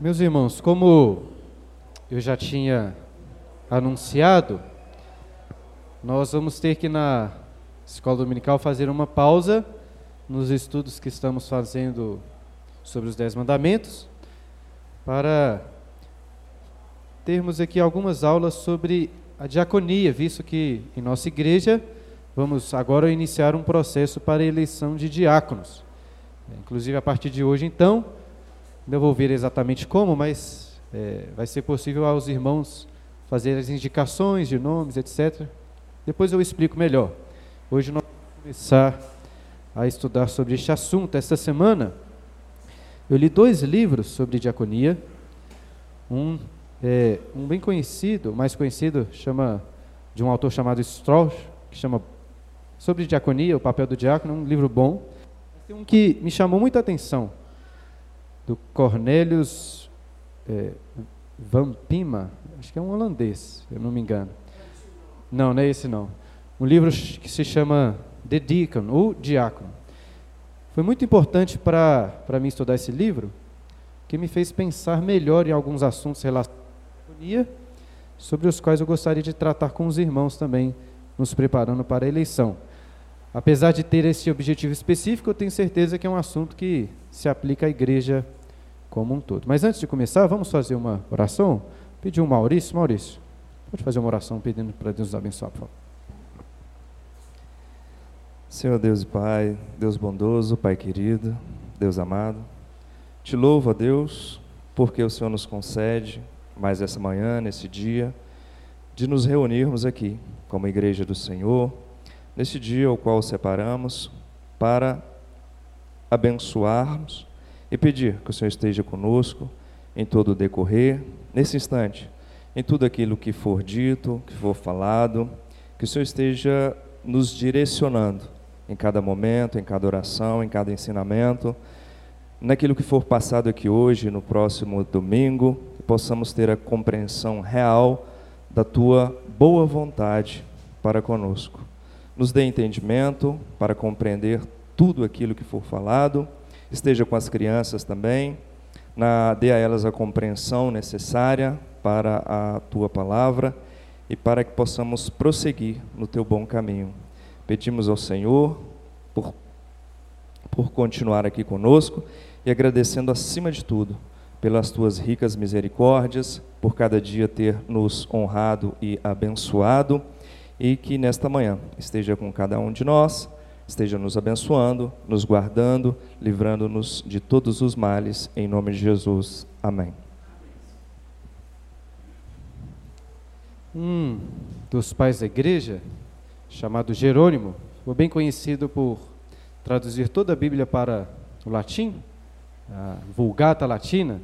Meus irmãos, como eu já tinha anunciado, nós vamos ter que na escola dominical fazer uma pausa nos estudos que estamos fazendo sobre os Dez Mandamentos, para termos aqui algumas aulas sobre a diaconia, visto que em nossa igreja vamos agora iniciar um processo para a eleição de diáconos. Inclusive, a partir de hoje, então, não vou ver exatamente como, mas é, vai ser possível aos irmãos fazer as indicações de nomes, etc. Depois eu explico melhor. Hoje nós vamos começar a estudar sobre este assunto. Esta semana eu li dois livros sobre diaconia. Um, é, um bem conhecido, mais conhecido, chama de um autor chamado Strauss, que chama Sobre Diaconia, o papel do diácono, um livro bom. Tem um que me chamou muita atenção, do Cornelius é, Van Pima, acho que é um holandês, eu não me engano. Não, não é esse não. Um livro que se chama The Deacon, o Diácono. Foi muito importante para mim estudar esse livro, que me fez pensar melhor em alguns assuntos relacionados à sobre os quais eu gostaria de tratar com os irmãos também, nos preparando para a eleição. Apesar de ter esse objetivo específico, eu tenho certeza que é um assunto que se aplica à igreja como um todo. Mas antes de começar, vamos fazer uma oração? Pedir um Maurício. Maurício, pode fazer uma oração pedindo para Deus nos abençoar, por favor. Senhor Deus e Pai, Deus bondoso, Pai querido, Deus amado, te louvo a Deus porque o Senhor nos concede mais essa manhã, nesse dia, de nos reunirmos aqui como igreja do Senhor, nesse dia ao qual separamos para abençoarmos e pedir que o Senhor esteja conosco em todo o decorrer, nesse instante, em tudo aquilo que for dito, que for falado, que o Senhor esteja nos direcionando em cada momento, em cada oração, em cada ensinamento, naquilo que for passado aqui hoje, no próximo domingo, que possamos ter a compreensão real da tua boa vontade para conosco nos dê entendimento para compreender tudo aquilo que for falado, esteja com as crianças também, na, dê a elas a compreensão necessária para a tua palavra e para que possamos prosseguir no teu bom caminho. Pedimos ao Senhor por, por continuar aqui conosco e agradecendo acima de tudo pelas tuas ricas misericórdias, por cada dia ter nos honrado e abençoado e que nesta manhã esteja com cada um de nós, esteja nos abençoando, nos guardando, livrando-nos de todos os males, em nome de Jesus. Amém. Um dos pais da igreja, chamado Jerônimo, foi bem conhecido por traduzir toda a Bíblia para o latim, a Vulgata Latina,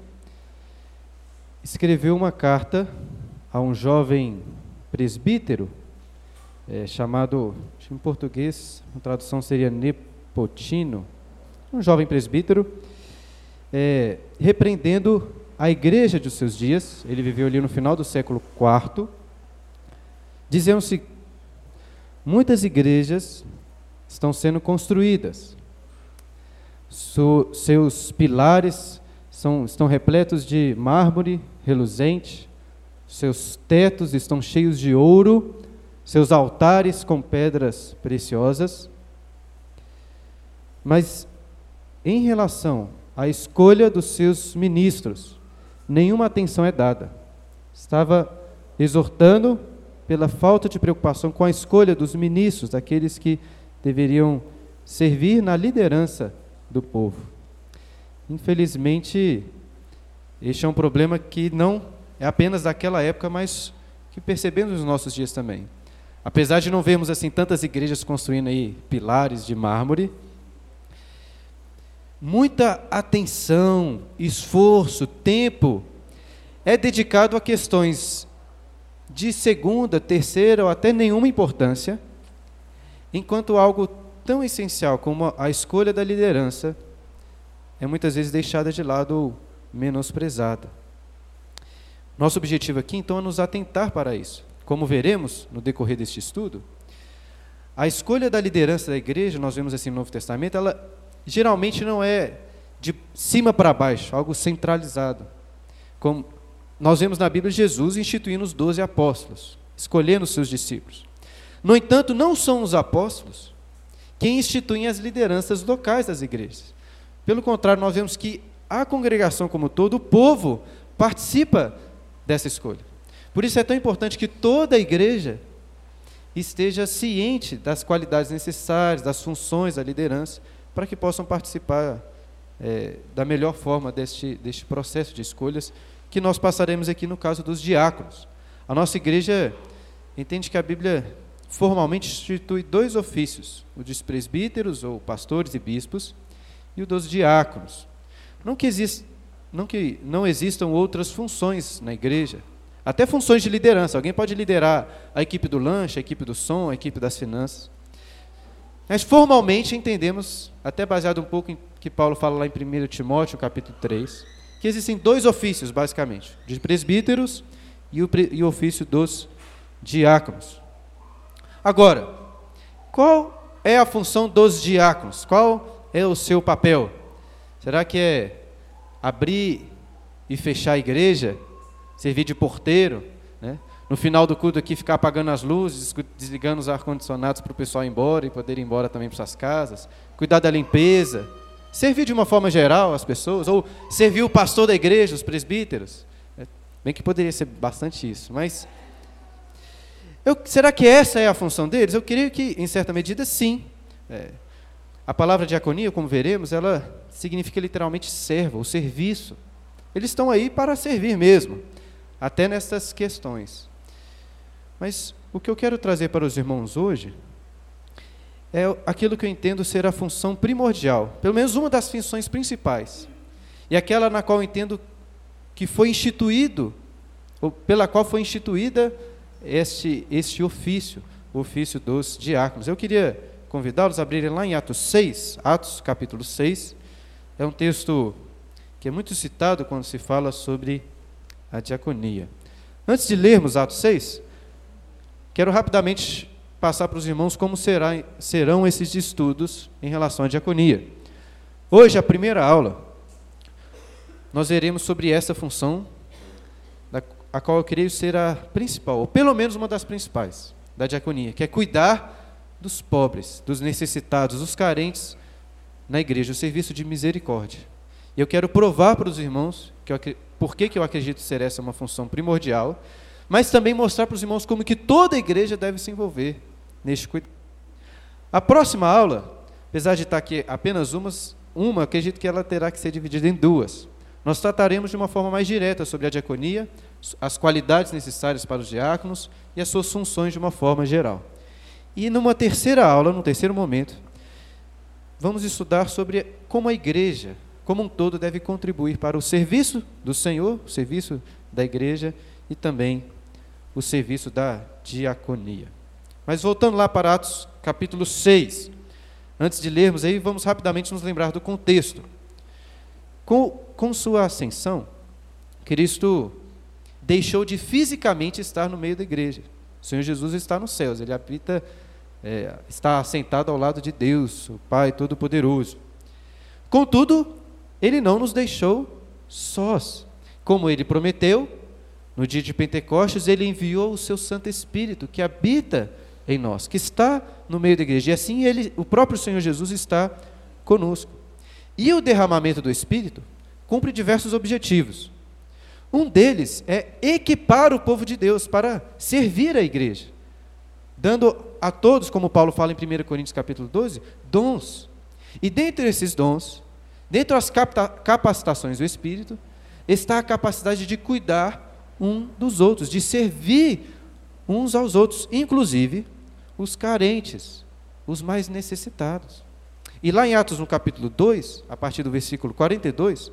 escreveu uma carta a um jovem presbítero é, chamado, em português, a tradução seria Nepotino, um jovem presbítero, é, repreendendo a igreja de seus dias, ele viveu ali no final do século IV, dizendo-se, muitas igrejas estão sendo construídas, seus pilares são, estão repletos de mármore reluzente, seus tetos estão cheios de ouro, seus altares com pedras preciosas. Mas em relação à escolha dos seus ministros, nenhuma atenção é dada. Estava exortando pela falta de preocupação com a escolha dos ministros, daqueles que deveriam servir na liderança do povo. Infelizmente, este é um problema que não é apenas daquela época, mas que percebemos nos nossos dias também. Apesar de não vermos assim tantas igrejas construindo aí pilares de mármore, muita atenção, esforço, tempo é dedicado a questões de segunda, terceira ou até nenhuma importância, enquanto algo tão essencial como a escolha da liderança é muitas vezes deixada de lado ou menosprezada. Nosso objetivo aqui então é nos atentar para isso. Como veremos no decorrer deste estudo, a escolha da liderança da igreja, nós vemos assim no Novo Testamento, ela geralmente não é de cima para baixo, algo centralizado. Como nós vemos na Bíblia Jesus instituindo os doze apóstolos, escolhendo os seus discípulos. No entanto, não são os apóstolos quem instituem as lideranças locais das igrejas. Pelo contrário, nós vemos que a congregação como todo, o povo, participa dessa escolha. Por isso é tão importante que toda a igreja esteja ciente das qualidades necessárias, das funções da liderança, para que possam participar é, da melhor forma deste, deste processo de escolhas que nós passaremos aqui no caso dos diáconos. A nossa igreja entende que a Bíblia formalmente institui dois ofícios, o dos presbíteros, ou pastores e bispos, e o dos diáconos. Não que, exist, não que não existam outras funções na igreja, até funções de liderança. Alguém pode liderar a equipe do lanche, a equipe do som, a equipe das finanças. Mas formalmente entendemos, até baseado um pouco em que Paulo fala lá em 1 Timóteo, capítulo 3, que existem dois ofícios, basicamente, de presbíteros e o, e o ofício dos diáconos. Agora, qual é a função dos diáconos? Qual é o seu papel? Será que é abrir e fechar a igreja? Servir de porteiro, né? no final do culto aqui ficar apagando as luzes, desligando os ar-condicionados para o pessoal ir embora e poder ir embora também para suas casas, cuidar da limpeza, servir de uma forma geral as pessoas, ou servir o pastor da igreja, os presbíteros. É, bem que poderia ser bastante isso, mas eu, será que essa é a função deles? Eu creio que, em certa medida, sim. É, a palavra diaconia, como veremos, ela significa literalmente servo, o serviço. Eles estão aí para servir mesmo até nessas questões. Mas o que eu quero trazer para os irmãos hoje é aquilo que eu entendo ser a função primordial, pelo menos uma das funções principais, e aquela na qual eu entendo que foi instituído, ou pela qual foi instituída este, este ofício, o ofício dos diáconos. Eu queria convidá-los a abrirem lá em Atos 6, Atos capítulo 6, é um texto que é muito citado quando se fala sobre a diaconia. Antes de lermos Atos 6, quero rapidamente passar para os irmãos como será, serão esses estudos em relação à diaconia. Hoje, a primeira aula, nós veremos sobre essa função, a qual eu creio ser a principal, ou pelo menos uma das principais, da diaconia, que é cuidar dos pobres, dos necessitados, dos carentes na igreja, o serviço de misericórdia. E eu quero provar para os irmãos que eu por que, que eu acredito ser essa uma função primordial, mas também mostrar para os irmãos como que toda a igreja deve se envolver neste cuidado. A próxima aula, apesar de estar aqui apenas umas, uma, acredito que ela terá que ser dividida em duas. Nós trataremos de uma forma mais direta sobre a diaconia, as qualidades necessárias para os diáconos e as suas funções de uma forma geral. E numa terceira aula, num terceiro momento, vamos estudar sobre como a igreja como um todo, deve contribuir para o serviço do Senhor, o serviço da igreja e também o serviço da diaconia. Mas voltando lá para Atos capítulo 6, antes de lermos aí, vamos rapidamente nos lembrar do contexto. Com, com sua ascensão, Cristo deixou de fisicamente estar no meio da igreja. O Senhor Jesus está nos céus, ele habita, é, está assentado ao lado de Deus, o Pai Todo-Poderoso. Contudo, ele não nos deixou sós. Como ele prometeu, no dia de Pentecostes, ele enviou o seu Santo Espírito que habita em nós, que está no meio da igreja. E assim ele, o próprio Senhor Jesus está conosco. E o derramamento do Espírito cumpre diversos objetivos. Um deles é equipar o povo de Deus para servir a igreja, dando a todos, como Paulo fala em 1 Coríntios capítulo 12, dons. E dentre esses dons, Dentro das capacitações do Espírito, está a capacidade de cuidar um dos outros, de servir uns aos outros, inclusive os carentes, os mais necessitados. E lá em Atos, no capítulo 2, a partir do versículo 42,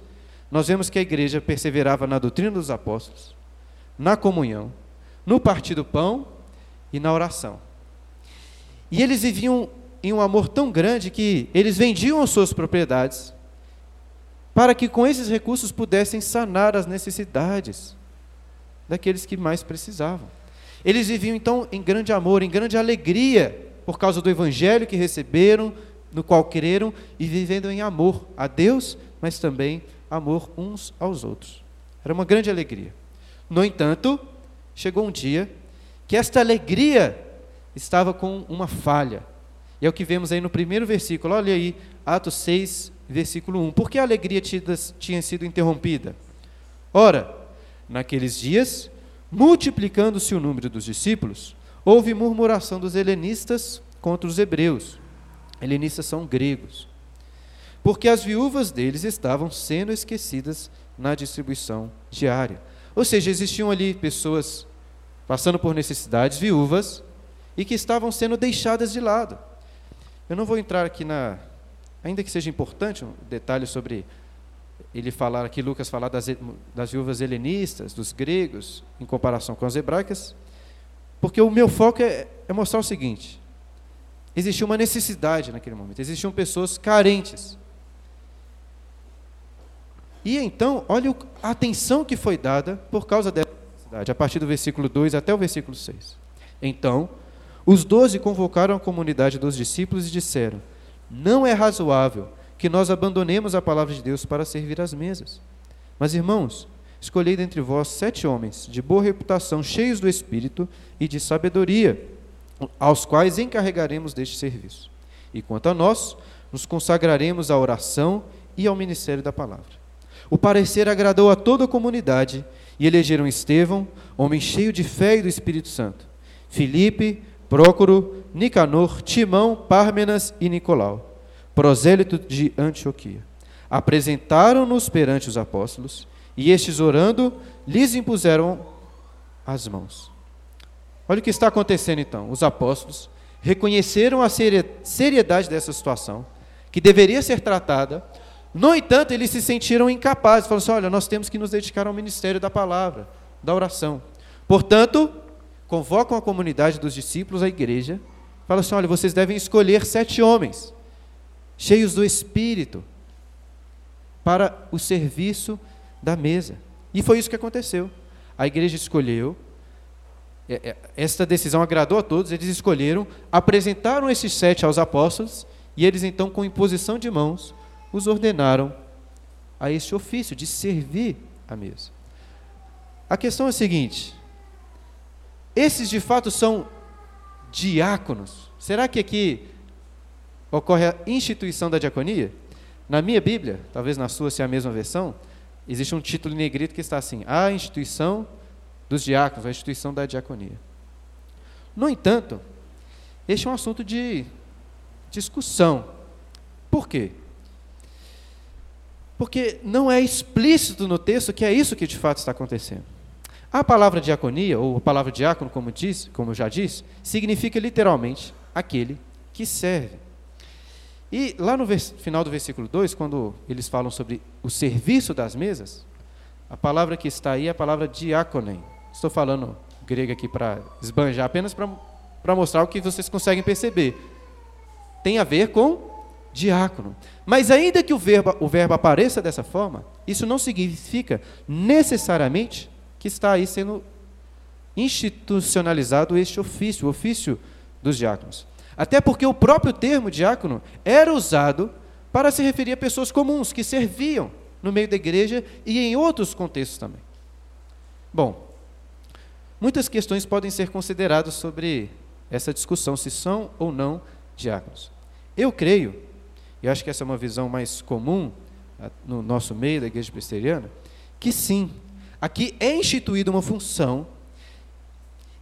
nós vemos que a igreja perseverava na doutrina dos apóstolos, na comunhão, no partir do pão e na oração. E eles viviam em um amor tão grande que eles vendiam as suas propriedades para que com esses recursos pudessem sanar as necessidades daqueles que mais precisavam. Eles viviam então em grande amor, em grande alegria, por causa do evangelho que receberam, no qual creram, e vivendo em amor a Deus, mas também amor uns aos outros. Era uma grande alegria. No entanto, chegou um dia que esta alegria estava com uma falha. E é o que vemos aí no primeiro versículo. Olha aí, Atos 6, versículo 1. Por que a alegria tinha sido interrompida? Ora, naqueles dias, multiplicando-se o número dos discípulos, houve murmuração dos helenistas contra os hebreus. Helenistas são gregos. Porque as viúvas deles estavam sendo esquecidas na distribuição diária. Ou seja, existiam ali pessoas passando por necessidades, viúvas, e que estavam sendo deixadas de lado. Eu não vou entrar aqui na. Ainda que seja importante um detalhe sobre ele falar aqui, Lucas falar das, das viúvas helenistas, dos gregos, em comparação com as hebraicas, porque o meu foco é, é mostrar o seguinte: existia uma necessidade naquele momento, existiam pessoas carentes. E então, olha a atenção que foi dada por causa dessa necessidade, a partir do versículo 2 até o versículo 6. Então, os doze convocaram a comunidade dos discípulos e disseram: Não é razoável que nós abandonemos a palavra de Deus para servir às mesas. Mas, irmãos, escolhei dentre vós sete homens de boa reputação, cheios do espírito e de sabedoria, aos quais encarregaremos deste serviço. E quanto a nós, nos consagraremos à oração e ao ministério da palavra. O parecer agradou a toda a comunidade e elegeram Estevão, homem cheio de fé e do Espírito Santo, Filipe, Prócoro, Nicanor, Timão, Pármenas e Nicolau, prosélito de Antioquia. Apresentaram-nos perante os apóstolos, e estes, orando, lhes impuseram as mãos. Olha o que está acontecendo então. Os apóstolos reconheceram a seriedade dessa situação, que deveria ser tratada. No entanto, eles se sentiram incapazes. Falaram assim: olha, nós temos que nos dedicar ao ministério da palavra, da oração. Portanto, convocam a comunidade dos discípulos, a igreja, falam assim: olha, vocês devem escolher sete homens, cheios do Espírito, para o serviço da mesa. E foi isso que aconteceu. A igreja escolheu, é, é, esta decisão agradou a todos, eles escolheram, apresentaram esses sete aos apóstolos, e eles então, com imposição de mãos, os ordenaram a este ofício de servir a mesa. A questão é a seguinte: esses de fato são diáconos. Será que aqui ocorre a instituição da diaconia? Na minha Bíblia, talvez na sua seja a mesma versão, existe um título em negrito que está assim: A instituição dos diáconos, a instituição da diaconia. No entanto, este é um assunto de discussão. Por quê? Porque não é explícito no texto que é isso que de fato está acontecendo. A palavra diaconia, ou a palavra diácono, como, diz, como eu já disse, significa literalmente aquele que serve. E lá no final do versículo 2, quando eles falam sobre o serviço das mesas, a palavra que está aí é a palavra diáconem. Estou falando grego aqui para esbanjar, apenas para mostrar o que vocês conseguem perceber. Tem a ver com diácono. Mas ainda que o verbo, o verbo apareça dessa forma, isso não significa necessariamente que está aí sendo institucionalizado este ofício, o ofício dos diáconos. Até porque o próprio termo diácono era usado para se referir a pessoas comuns que serviam no meio da igreja e em outros contextos também. Bom, muitas questões podem ser consideradas sobre essa discussão, se são ou não diáconos. Eu creio, e acho que essa é uma visão mais comum ah, no nosso meio da igreja presbiteriana, que sim, Aqui é instituída uma função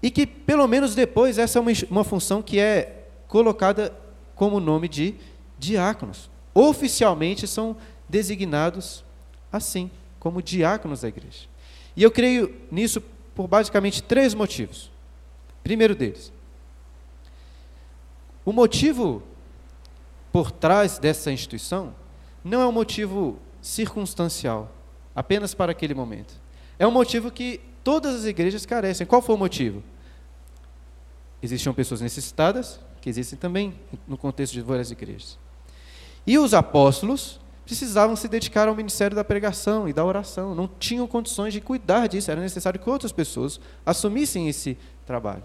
e que, pelo menos depois, essa é uma, uma função que é colocada como nome de diáconos. Oficialmente são designados assim, como diáconos da igreja. E eu creio nisso por basicamente três motivos. Primeiro deles, o motivo por trás dessa instituição não é um motivo circunstancial, apenas para aquele momento. É um motivo que todas as igrejas carecem. Qual foi o motivo? Existiam pessoas necessitadas, que existem também no contexto de várias igrejas. E os apóstolos precisavam se dedicar ao ministério da pregação e da oração. Não tinham condições de cuidar disso, era necessário que outras pessoas assumissem esse trabalho.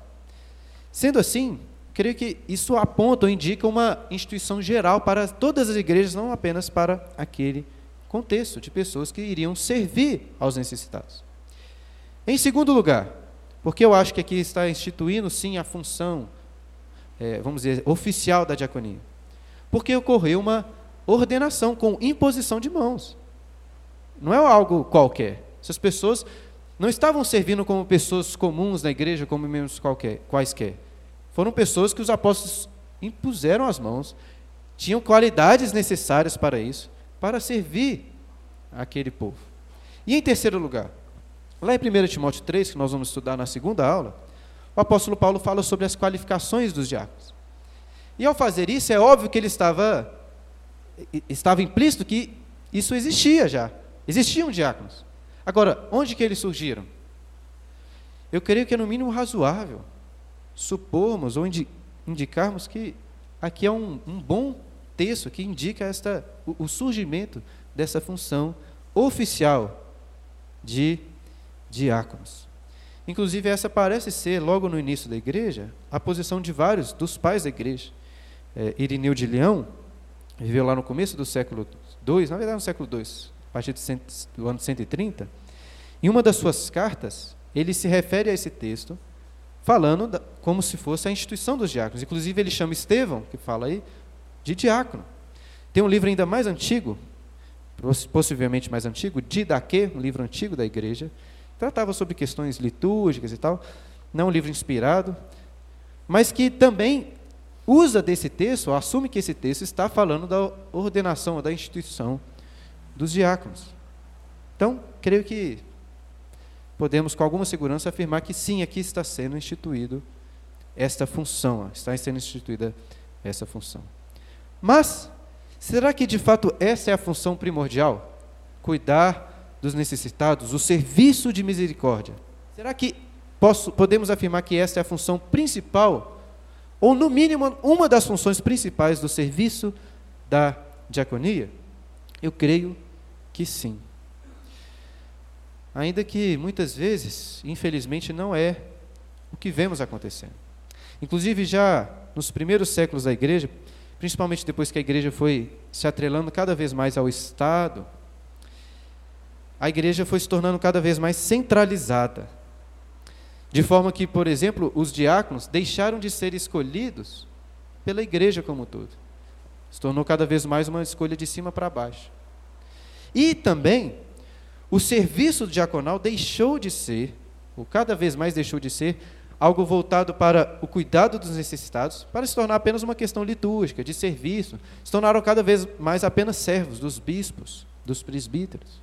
Sendo assim, creio que isso aponta ou indica uma instituição geral para todas as igrejas, não apenas para aquele contexto de pessoas que iriam servir aos necessitados. Em segundo lugar, porque eu acho que aqui está instituindo sim a função, é, vamos dizer, oficial da diaconia. Porque ocorreu uma ordenação com imposição de mãos. Não é algo qualquer. Essas pessoas não estavam servindo como pessoas comuns na igreja, como membros qualquer, quaisquer. Foram pessoas que os apóstolos impuseram as mãos, tinham qualidades necessárias para isso, para servir aquele povo. E em terceiro lugar, lá em 1 Timóteo 3, que nós vamos estudar na segunda aula, o apóstolo Paulo fala sobre as qualificações dos diáconos. E ao fazer isso, é óbvio que ele estava, estava implícito que isso existia já. Existiam diáconos. Agora, onde que eles surgiram? Eu creio que é no mínimo razoável supormos ou indicarmos que aqui é um, um bom texto que indica esta, o, o surgimento dessa função oficial de diáconos. Inclusive, essa parece ser, logo no início da igreja, a posição de vários dos pais da igreja. É, Irineu de Leão viveu lá no começo do século II, na verdade no século II, a partir do ano 130. Em uma das suas cartas, ele se refere a esse texto, falando da, como se fosse a instituição dos diáconos. Inclusive, ele chama Estevão, que fala aí, de diácono. Tem um livro ainda mais antigo, possivelmente mais antigo, Didaquê, um livro antigo da igreja, tratava sobre questões litúrgicas e tal, não um livro inspirado, mas que também usa desse texto, assume que esse texto está falando da ordenação, da instituição dos diáconos. Então, creio que podemos com alguma segurança afirmar que sim, aqui está sendo instituído esta função, está sendo instituída essa função. Mas, será que de fato essa é a função primordial? Cuidar dos necessitados, o serviço de misericórdia. Será que posso, podemos afirmar que essa é a função principal, ou no mínimo uma das funções principais do serviço da diaconia? Eu creio que sim. Ainda que muitas vezes, infelizmente, não é o que vemos acontecendo. Inclusive, já nos primeiros séculos da igreja, principalmente depois que a igreja foi se atrelando cada vez mais ao Estado, a igreja foi se tornando cada vez mais centralizada. De forma que, por exemplo, os diáconos deixaram de ser escolhidos pela igreja como um todo. Se tornou cada vez mais uma escolha de cima para baixo. E também, o serviço diaconal deixou de ser, ou cada vez mais deixou de ser, algo voltado para o cuidado dos necessitados, para se tornar apenas uma questão litúrgica, de serviço. Se tornaram cada vez mais apenas servos dos bispos, dos presbíteros.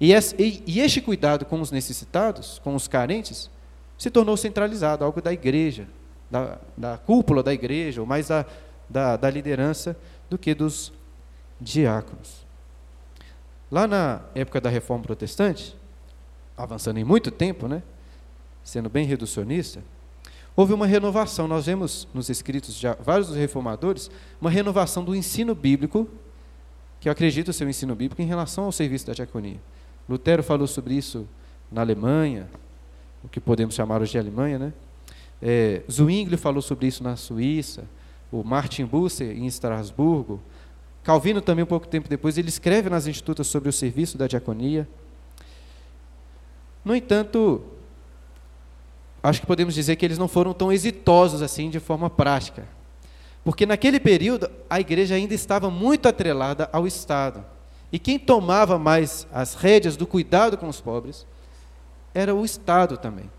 E, este cuidado com os necessitados, com os carentes, se tornou centralizado, algo da igreja, da, da cúpula da igreja, ou mais da, da, da liderança, do que dos diáconos. Lá na época da Reforma Protestante, avançando em muito tempo, né? Sendo bem reducionista, houve uma renovação. Nós vemos nos escritos de vários dos reformadores uma renovação do ensino bíblico, que eu acredito ser o ensino bíblico em relação ao serviço da diaconia. Lutero falou sobre isso na Alemanha, o que podemos chamar hoje de Alemanha, né? É, Zwingli falou sobre isso na Suíça, o Martin Bucer em Estrasburgo, Calvino também um pouco tempo depois ele escreve nas institutas sobre o serviço da diaconia. No entanto, acho que podemos dizer que eles não foram tão exitosos assim de forma prática. Porque naquele período a igreja ainda estava muito atrelada ao Estado. E quem tomava mais as rédeas do cuidado com os pobres era o Estado também,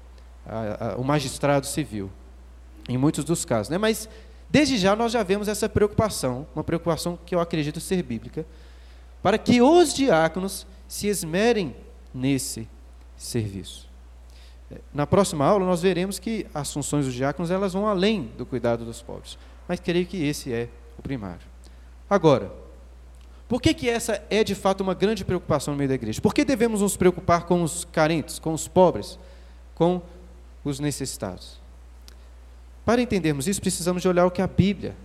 a, a, o magistrado civil, em muitos dos casos. Né? Mas desde já nós já vemos essa preocupação, uma preocupação que eu acredito ser bíblica, para que os diáconos se esmerem nesse serviço. Na próxima aula nós veremos que as funções dos diáconos elas vão além do cuidado dos pobres, mas creio que esse é o primário. Agora, por que, que essa é de fato uma grande preocupação no meio da igreja? Por que devemos nos preocupar com os carentes, com os pobres, com os necessitados? Para entendermos isso, precisamos de olhar o que a Bíblia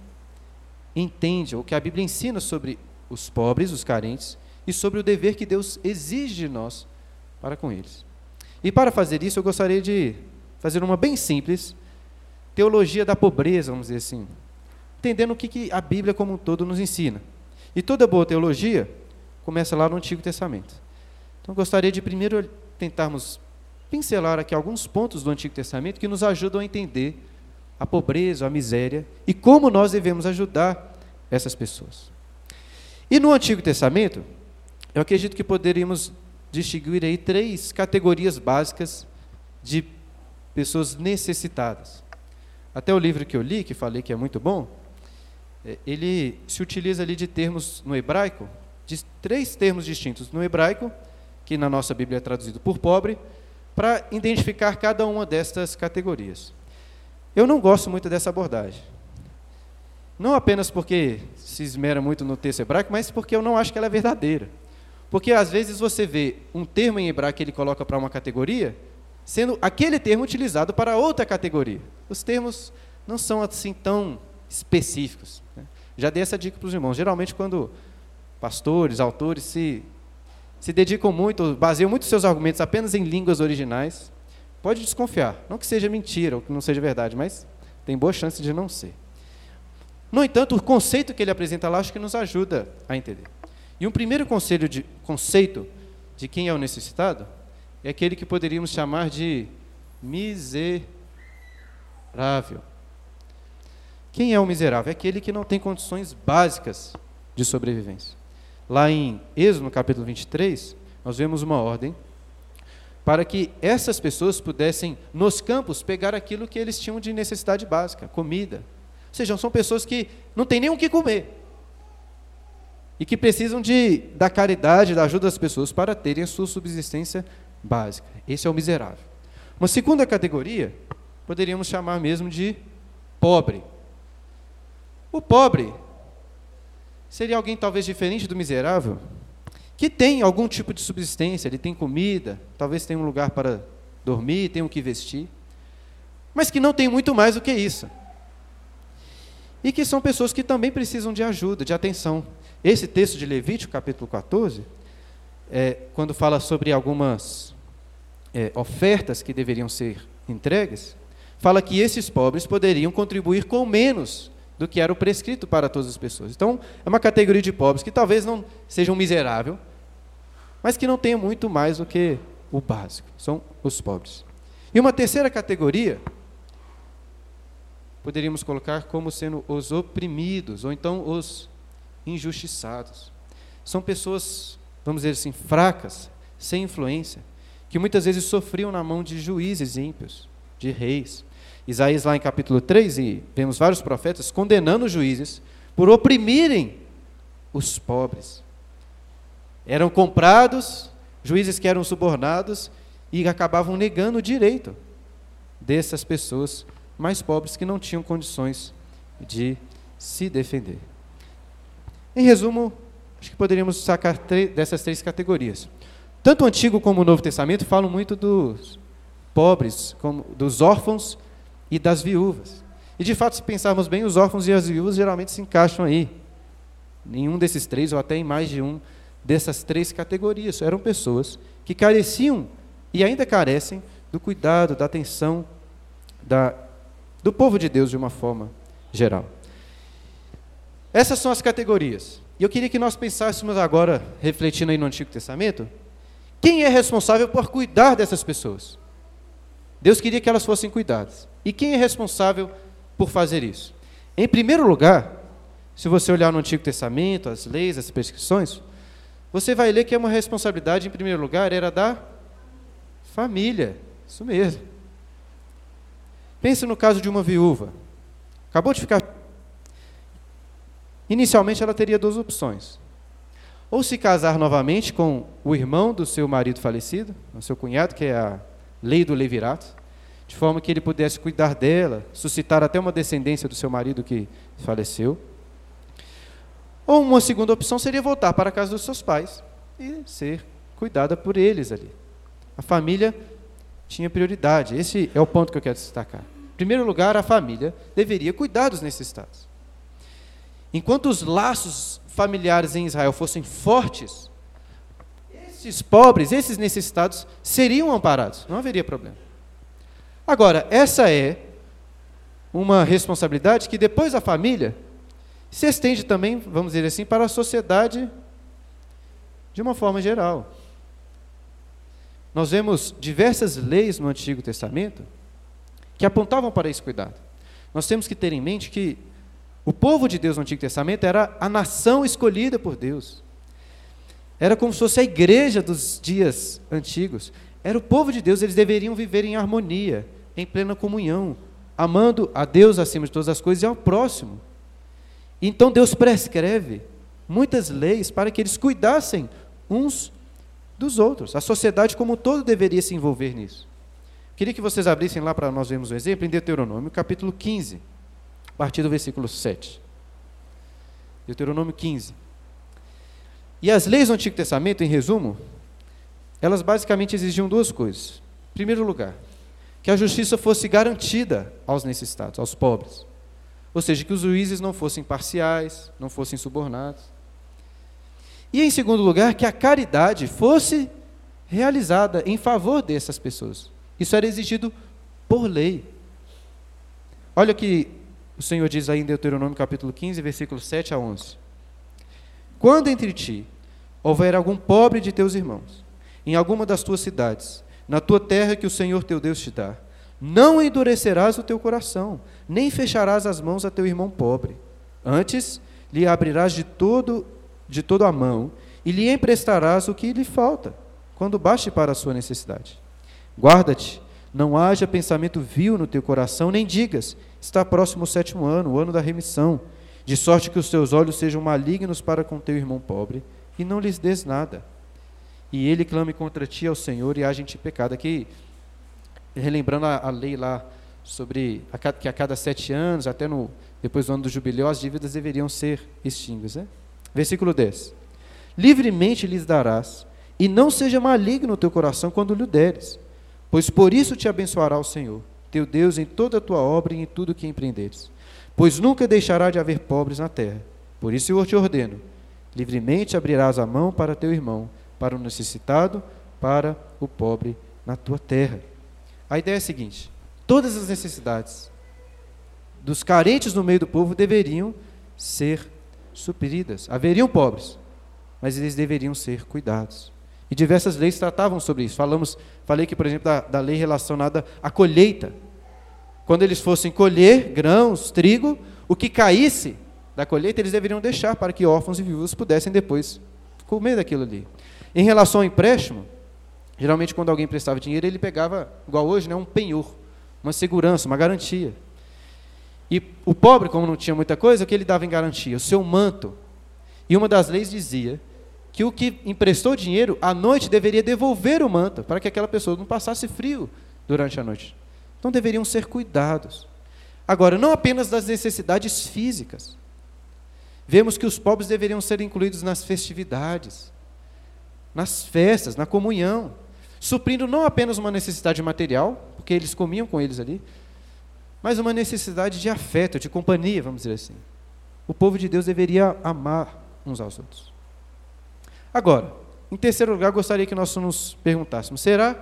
entende, o que a Bíblia ensina sobre os pobres, os carentes, e sobre o dever que Deus exige de nós para com eles. E para fazer isso, eu gostaria de fazer uma bem simples teologia da pobreza, vamos dizer assim, entendendo o que, a Bíblia como um todo nos ensina. E toda boa teologia começa lá no Antigo Testamento. Então, gostaria de primeiro tentarmos pincelar aqui alguns pontos do Antigo Testamento que nos ajudam a entender a pobreza, a miséria e como nós devemos ajudar essas pessoas. E no Antigo Testamento, eu acredito que poderíamos distinguir aí três categorias básicas de pessoas necessitadas. Até o livro que eu li, que falei que é muito bom, é, ele se utiliza ali de termos no hebraico, de três termos distintos no hebraico, que na nossa Bíblia é traduzido por pobre, para identificar cada uma destas categorias. Eu não gosto muito dessa abordagem. Não apenas porque se esmera muito no texto hebraico, mas porque eu não acho que ela é verdadeira. Porque às vezes você vê um termo em hebraico que ele coloca para uma categoria, sendo aquele termo utilizado para outra categoria. Os termos não são assim tão específicos. Né? Já dei essa dica para os irmãos. Geralmente, quando pastores, autores se, se dedicam muito, baseiam muito seus argumentos apenas em línguas originais, Pode desconfiar. Não que seja mentira ou que não seja verdade, mas tem boa chance de não ser. No entanto, o conceito que ele apresenta lá acho que nos ajuda a entender. E um primeiro de, conceito de quem é o necessitado é aquele que poderíamos chamar de miserável. Quem é o miserável? É aquele que não tem condições básicas de sobrevivência. Lá em Êxodo, no capítulo 23, nós vemos uma ordem para que essas pessoas pudessem, nos campos, pegar aquilo que eles tinham de necessidade básica, comida. Ou seja, são pessoas que não têm nem o que comer. E que precisam de, da caridade, da ajuda das pessoas para terem a sua subsistência básica. Esse é o miserável. Uma segunda categoria, poderíamos chamar mesmo de pobre. O pobre seria alguém talvez diferente do miserável, que tem algum tipo de subsistência, ele tem comida, talvez tenha um lugar para dormir, tem o que vestir, mas que não tem muito mais do que isso. E que são pessoas que também precisam de ajuda, de atenção. Esse texto de Levítico, capítulo 14, é, quando fala sobre algumas é, ofertas que deveriam ser entregues, fala que esses pobres poderiam contribuir com menos do que era o prescrito para todas as pessoas. Então, é uma categoria de pobres que talvez não sejam miserável, mas que não tenham muito mais do que o básico, são os pobres. E uma terceira categoria, poderíamos colocar como sendo os oprimidos, ou então os injustiçados. São pessoas, vamos dizer assim, fracas, sem influência, que muitas vezes sofriam na mão de juízes ímpios, de reis. Isaías, lá em capítulo 3, e vemos vários profetas condenando os juízes por oprimirem os pobres. Eram comprados, juízes que eram subornados e acabavam negando o direito dessas pessoas mais pobres que não tinham condições de se defender. Em resumo, acho que poderíamos sacar dessas três categorias. Tanto o Antigo como o Novo Testamento falam muito dos pobres, como dos órfãos e das viúvas. E de fato, se pensarmos bem, os órfãos e as viúvas geralmente se encaixam aí. Nenhum desses três, ou até em mais de um dessas três categorias. Eram pessoas que careciam e ainda carecem do cuidado, da atenção da, do povo de Deus de uma forma geral. Essas são as categorias. E eu queria que nós pensássemos agora, refletindo aí no Antigo Testamento, quem é responsável por cuidar dessas pessoas? Deus queria que elas fossem cuidadas. E quem é responsável por fazer isso? Em primeiro lugar, se você olhar no Antigo Testamento, as leis, as prescrições, você vai ler que é uma responsabilidade, em primeiro lugar, era da família. Isso mesmo. Pense no caso de uma viúva. Acabou de ficar. Inicialmente ela teria duas opções. Ou se casar novamente com o irmão do seu marido falecido, o seu cunhado, que é a lei do levirato, de forma que ele pudesse cuidar dela, suscitar até uma descendência do seu marido que faleceu. Ou uma segunda opção seria voltar para a casa dos seus pais e ser cuidada por eles ali. A família tinha prioridade. Esse é o ponto que eu quero destacar. Em primeiro lugar, a família deveria cuidar dos necessitados. Enquanto os laços familiares em Israel fossem fortes, esses pobres, esses necessitados seriam amparados, não haveria problema. Agora, essa é uma responsabilidade que depois a família se estende também, vamos dizer assim, para a sociedade de uma forma geral. Nós vemos diversas leis no Antigo Testamento que apontavam para esse cuidado. Nós temos que ter em mente que o povo de Deus no Antigo Testamento era a nação escolhida por Deus. Era como se fosse a igreja dos dias antigos. Era o povo de Deus, eles deveriam viver em harmonia, em plena comunhão, amando a Deus acima de todas as coisas e ao próximo. Então Deus prescreve muitas leis para que eles cuidassem uns dos outros. A sociedade como um todo deveria se envolver nisso. Queria que vocês abrissem lá para nós vermos um exemplo em Deuteronômio, capítulo 15, a partir do versículo 7. Deuteronômio 15. E as leis do Antigo Testamento, em resumo, elas basicamente exigiam duas coisas. Em primeiro lugar, que a justiça fosse garantida aos necessitados, aos pobres. Ou seja, que os juízes não fossem parciais, não fossem subornados. E em segundo lugar, que a caridade fosse realizada em favor dessas pessoas. Isso era exigido por lei. Olha que o Senhor diz aí em Deuteronômio capítulo 15, versículos 7 a 11. Quando entre ti houver algum pobre de teus irmãos, em alguma das tuas cidades, na tua terra que o Senhor teu Deus te dá, não endurecerás o teu coração, nem fecharás as mãos a teu irmão pobre. Antes, lhe abrirás de todo de toda a mão e lhe emprestarás o que lhe falta, quando baste para a sua necessidade. Guarda-te, não haja pensamento vil no teu coração, nem digas: está próximo o sétimo ano, o ano da remissão, de sorte que os teus olhos sejam malignos para com teu irmão pobre, e não lhes des nada. E ele clame contra ti ao Senhor e age em ti pecado. Aqui, relembrando a, a lei lá sobre a, que a cada sete anos, até no, depois do ano do jubileu, as dívidas deveriam ser extinguidas. Né? Versículo 10. Livremente lhes darás, e não seja maligno o teu coração quando lhe deres, pois por isso te abençoará o Senhor, teu Deus, em toda a tua obra e em tudo que empreenderes. Pois nunca deixará de haver pobres na terra. Por isso eu te ordeno: livremente abrirás a mão para teu irmão, para o necessitado, para o pobre na tua terra. A ideia é a seguinte: todas as necessidades dos carentes no meio do povo deveriam ser supridas. Haveriam pobres, mas eles deveriam ser cuidados. E diversas leis tratavam sobre isso. Falamos, falei que, por exemplo, da, da lei relacionada à colheita. Quando eles fossem colher grãos, trigo, o que caísse da colheita eles deveriam deixar para que órfãos e viúvas pudessem depois comer daquilo ali. Em relação ao empréstimo, geralmente quando alguém prestava dinheiro, ele pegava, igual hoje, né, um penhor, uma segurança, uma garantia. E o pobre, como não tinha muita coisa, o que ele dava em garantia? O seu manto. E uma das leis dizia que o que emprestou dinheiro, à noite deveria devolver o manto, para que aquela pessoa não passasse frio durante a noite. Então deveriam ser cuidados. Agora, não apenas das necessidades físicas. Vemos que os pobres deveriam ser incluídos nas festividades, nas festas, na comunhão, suprindo não apenas uma necessidade material, porque eles comiam com eles ali, mas uma necessidade de afeto, de companhia, vamos dizer assim. O povo de Deus deveria amar uns aos outros. Agora, em terceiro lugar, gostaria que nós nos perguntássemos: será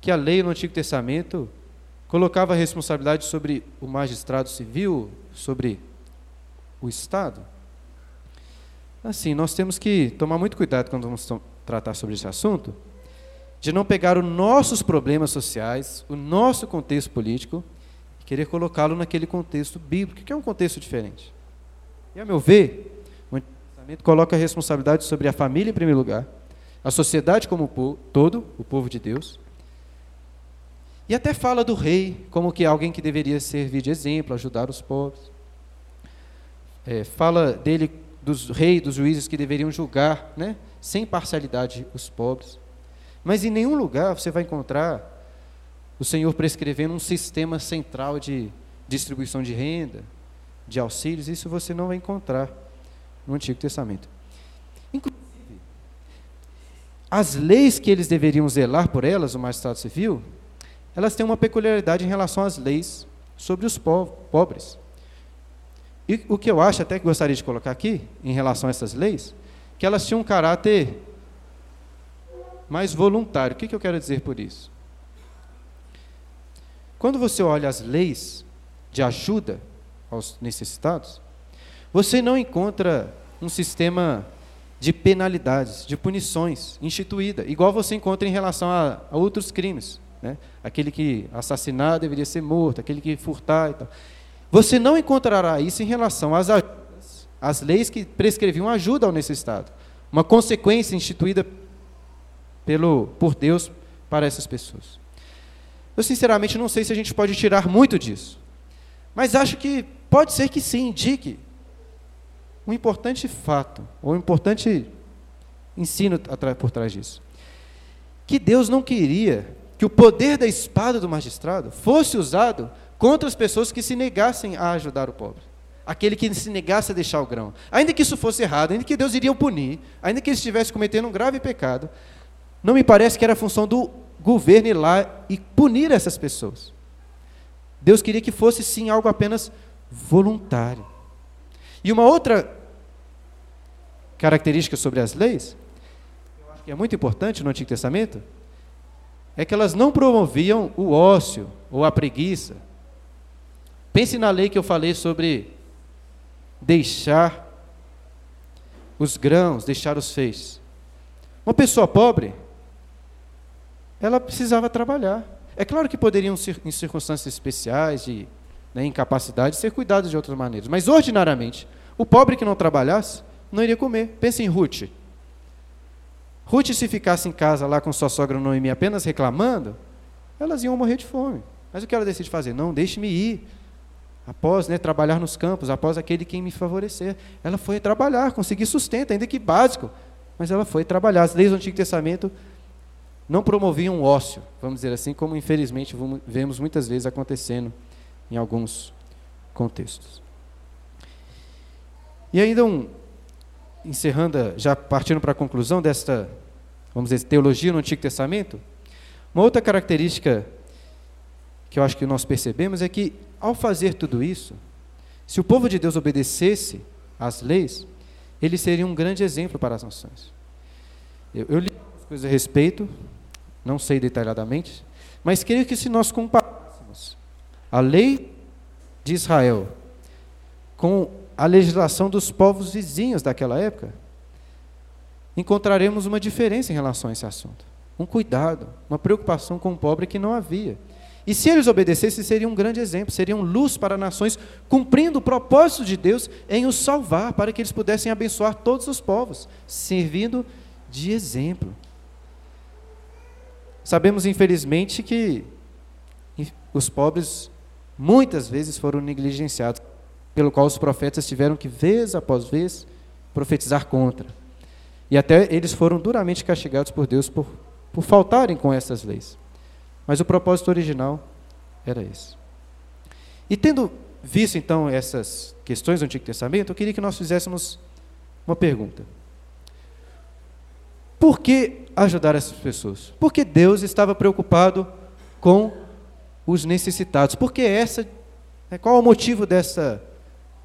que a lei no Antigo Testamento colocava a responsabilidade sobre o magistrado civil, sobre o Estado? Assim, nós temos que tomar muito cuidado quando vamos tratar sobre esse assunto, de não pegar os nossos problemas sociais, o nosso contexto político, e querer colocá-lo naquele contexto bíblico, que é um contexto diferente. E, a meu ver, o Testamento coloca a responsabilidade sobre a família em primeiro lugar, a sociedade como todo, o povo de Deus, e até fala do rei como que alguém que deveria servir de exemplo, ajudar os pobres. É, fala dele, dos reis, dos juízes que deveriam julgar, né, sem parcialidade, os pobres. Mas em nenhum lugar você vai encontrar o Senhor prescrevendo um sistema central de distribuição de renda, de auxílios, isso você não vai encontrar no Antigo Testamento. Inclusive, as leis que eles deveriam zelar por elas, o magistrado civil, elas têm uma peculiaridade em relação às leis sobre os pobres. E o que eu acho, até que gostaria de colocar aqui, em relação a essas leis, que elas tinham um caráter mais voluntário. O que, eu quero dizer por isso? Quando você olha as leis de ajuda aos necessitados, você não encontra um sistema de penalidades, de punições instituída, igual você encontra em relação a, a outros crimes. Né? Aquele que assassinar deveria ser morto, aquele que furtar e tal. Você não encontrará isso em relação às, às leis que prescreviam ajuda ao necessitado. Uma consequência instituída pelo, por Deus para essas pessoas. Eu, sinceramente, não sei se a gente pode tirar muito disso. Mas acho que pode ser que sim, indique um importante fato, ou um importante ensino por trás disso. Que Deus não queria que o poder da espada do magistrado fosse usado contra as pessoas que se negassem a ajudar o pobre. Aquele que se negasse a deixar o grão. Ainda que isso fosse errado, ainda que Deus iria o punir, ainda que ele estivesse cometendo um grave pecado, não me parece que era função do governo ir lá e punir essas pessoas. Deus queria que fosse sim algo apenas voluntário. E uma outra característica sobre as leis, que é muito importante no Antigo Testamento, é que elas não promoviam o ócio ou a preguiça. Pense na lei que eu falei sobre deixar os grãos, deixar os feixes. Uma pessoa pobre, ela precisava trabalhar. É claro que poderiam, em circunstâncias especiais, de né, incapacidade, ser cuidados de outras maneiras. Mas, ordinariamente, o pobre que não trabalhasse, não iria comer. Pense em Ruth. Ruth, se ficasse em casa lá com sua sogra Noemi apenas reclamando, elas iam morrer de fome. Mas o que ela decide fazer? Não, deixe-me ir. Após né, trabalhar nos campos, após aquele quem me favorecer. Ela foi trabalhar, conseguir sustento, ainda que básico. Mas ela foi trabalhar. As leis do Antigo Testamento não promoviam ócio, vamos dizer assim, como infelizmente vemos muitas vezes acontecendo em alguns contextos. E ainda um, encerrando, já partindo para a conclusão desta, vamos dizer, teologia no Antigo Testamento, uma outra característica que eu acho que nós percebemos é que, ao fazer tudo isso, se o povo de Deus obedecesse às leis, ele seria um grande exemplo para as nações. Eu, eu li coisas a respeito, não sei detalhadamente, mas creio que se nós comparássemos a lei de Israel com a legislação dos povos vizinhos daquela época, encontraremos uma diferença em relação a esse assunto. Um cuidado, uma preocupação com o pobre que não havia. E se eles obedecessem, seria um grande exemplo, seriam luz para nações, cumprindo o propósito de Deus em os salvar, para que eles pudessem abençoar todos os povos, servindo de exemplo. Sabemos, infelizmente, que os pobres muitas vezes foram negligenciados pelo qual os profetas tiveram que, vez após vez, profetizar contra. E até eles foram duramente castigados por Deus por, por faltarem com essas leis. Mas o propósito original era esse. E tendo visto então essas questões do Antigo Testamento, eu queria que nós fizéssemos uma pergunta. Por que ajudar essas pessoas? Porque Deus estava preocupado com os necessitados. Porque essa, né, qual é o motivo dessa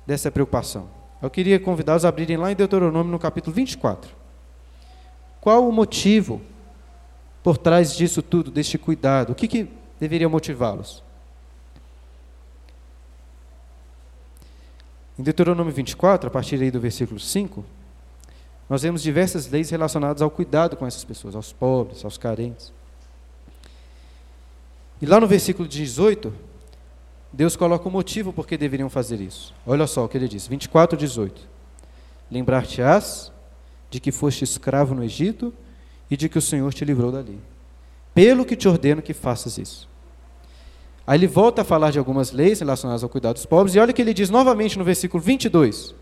dessa preocupação. Eu queria convidá-los a abrirem lá em Deuteronômio no capítulo 24. Qual o motivo por trás disso tudo, deste cuidado? O que, que deveria motivá-los? Em Deuteronômio 24, a partir aí do versículo 5, nós vemos diversas leis relacionadas ao cuidado com essas pessoas, aos pobres, aos carentes. E lá no versículo 18, Deus coloca o motivo por que deveriam fazer isso. Olha só o que ele diz, 24, 18. Lembrar-te-ás de que foste escravo no Egito e de que o Senhor te livrou dali. Pelo que te ordeno que faças isso. Aí ele volta a falar de algumas leis relacionadas ao cuidado dos pobres, e olha o que ele diz novamente no versículo 22.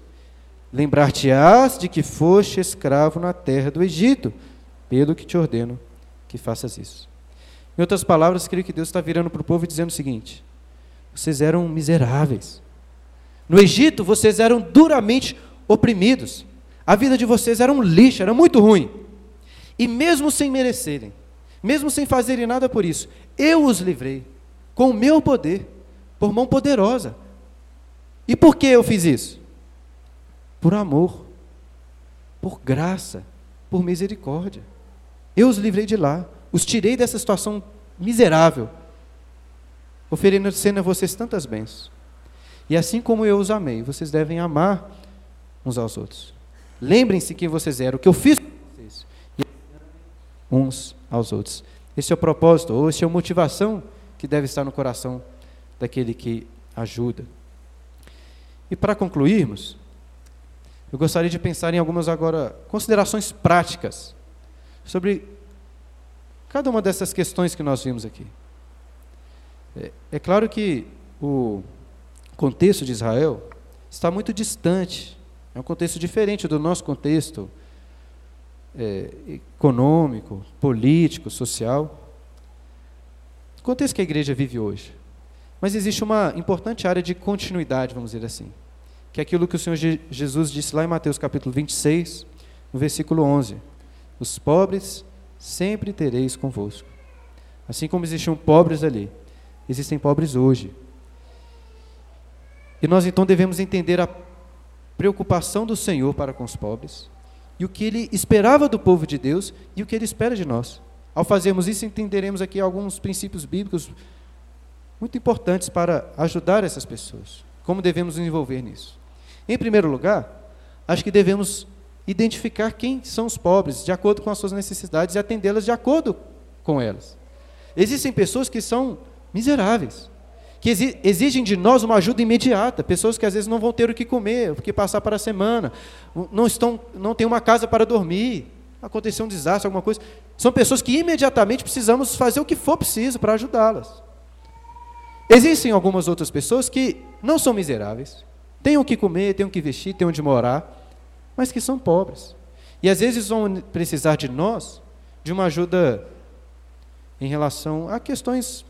Lembrar-te-ás de que foste escravo na terra do Egito, pelo que te ordeno que faças isso. Em outras palavras, creio que Deus está virando para o povo e dizendo o seguinte: vocês eram miseráveis. No Egito, vocês eram duramente oprimidos. A vida de vocês era um lixo, era muito ruim. E mesmo sem merecerem, mesmo sem fazerem nada por isso, eu os livrei com o meu poder, por mão poderosa. E por que eu fiz isso? Por amor, por graça, por misericórdia. Eu os livrei de lá, os tirei dessa situação miserável oferecendo a vocês tantas bênçãos. E assim como eu os amei, vocês devem amar uns aos outros. Lembrem-se quem vocês eram, o que eu fiz com vocês. E uns aos outros. Esse é o propósito, ou essa é a motivação que deve estar no coração daquele que ajuda. E para concluirmos, eu gostaria de pensar em algumas agora considerações práticas sobre cada uma dessas questões que nós vimos aqui. É, é claro que o contexto de Israel está muito distante, é um contexto diferente do nosso contexto é, econômico, político, social. O contexto que a igreja vive hoje. Mas existe uma importante área de continuidade, vamos dizer assim, que é aquilo que o Senhor Jesus disse lá em Mateus capítulo 26, no versículo 11: Os pobres sempre tereis convosco. Assim como existiam pobres ali, existem pobres hoje. E nós então devemos entender a preocupação do Senhor para com os pobres, e o que ele esperava do povo de Deus e o que ele espera de nós. Ao fazermos isso, entenderemos aqui alguns princípios bíblicos muito importantes para ajudar essas pessoas. Como devemos nos envolver nisso? Em primeiro lugar, acho que devemos identificar quem são os pobres, de acordo com as suas necessidades, e atendê-las de acordo com elas. Existem pessoas que são miseráveis, que exigem de nós uma ajuda imediata, pessoas que às vezes não vão ter o que comer, o que passar para a semana, não estão, não têm uma casa para dormir, aconteceu um desastre, alguma coisa. São pessoas que imediatamente precisamos fazer o que for preciso para ajudá-las. Existem algumas outras pessoas que não são miseráveis, têm o que comer, têm o que vestir, têm onde morar, mas que são pobres. E às vezes vão precisar de nós, de uma ajuda em relação a questões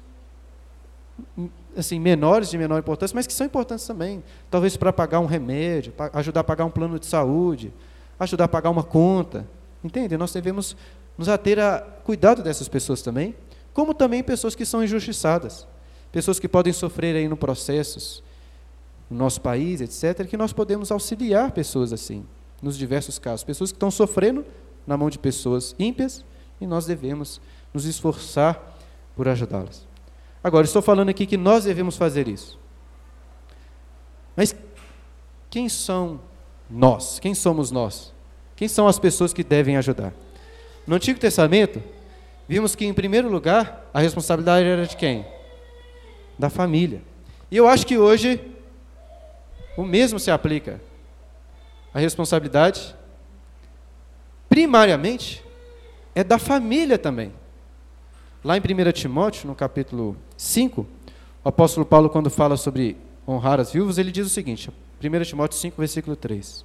assim menores de menor importância, mas que são importantes também. Talvez para pagar um remédio, ajudar a pagar um plano de saúde, ajudar a pagar uma conta. Entende? Nós devemos nos ater a cuidado dessas pessoas também, como também pessoas que são injustiçadas, pessoas que podem sofrer aí no processos no nosso país, etc, que nós podemos auxiliar pessoas assim, nos diversos casos, pessoas que estão sofrendo na mão de pessoas ímpias e nós devemos nos esforçar por ajudá-las. Agora, estou falando aqui que nós devemos fazer isso. Mas quem são nós? Quem somos nós? Quem são as pessoas que devem ajudar? No Antigo Testamento, vimos que, em primeiro lugar, a responsabilidade era de quem? Da família. E eu acho que hoje o mesmo se aplica. A responsabilidade, primariamente, é da família também. Lá em 1 Timóteo, no capítulo 5, o apóstolo Paulo, quando fala sobre honrar as viúvas, ele diz o seguinte: 1 Timóteo 5, versículo 3.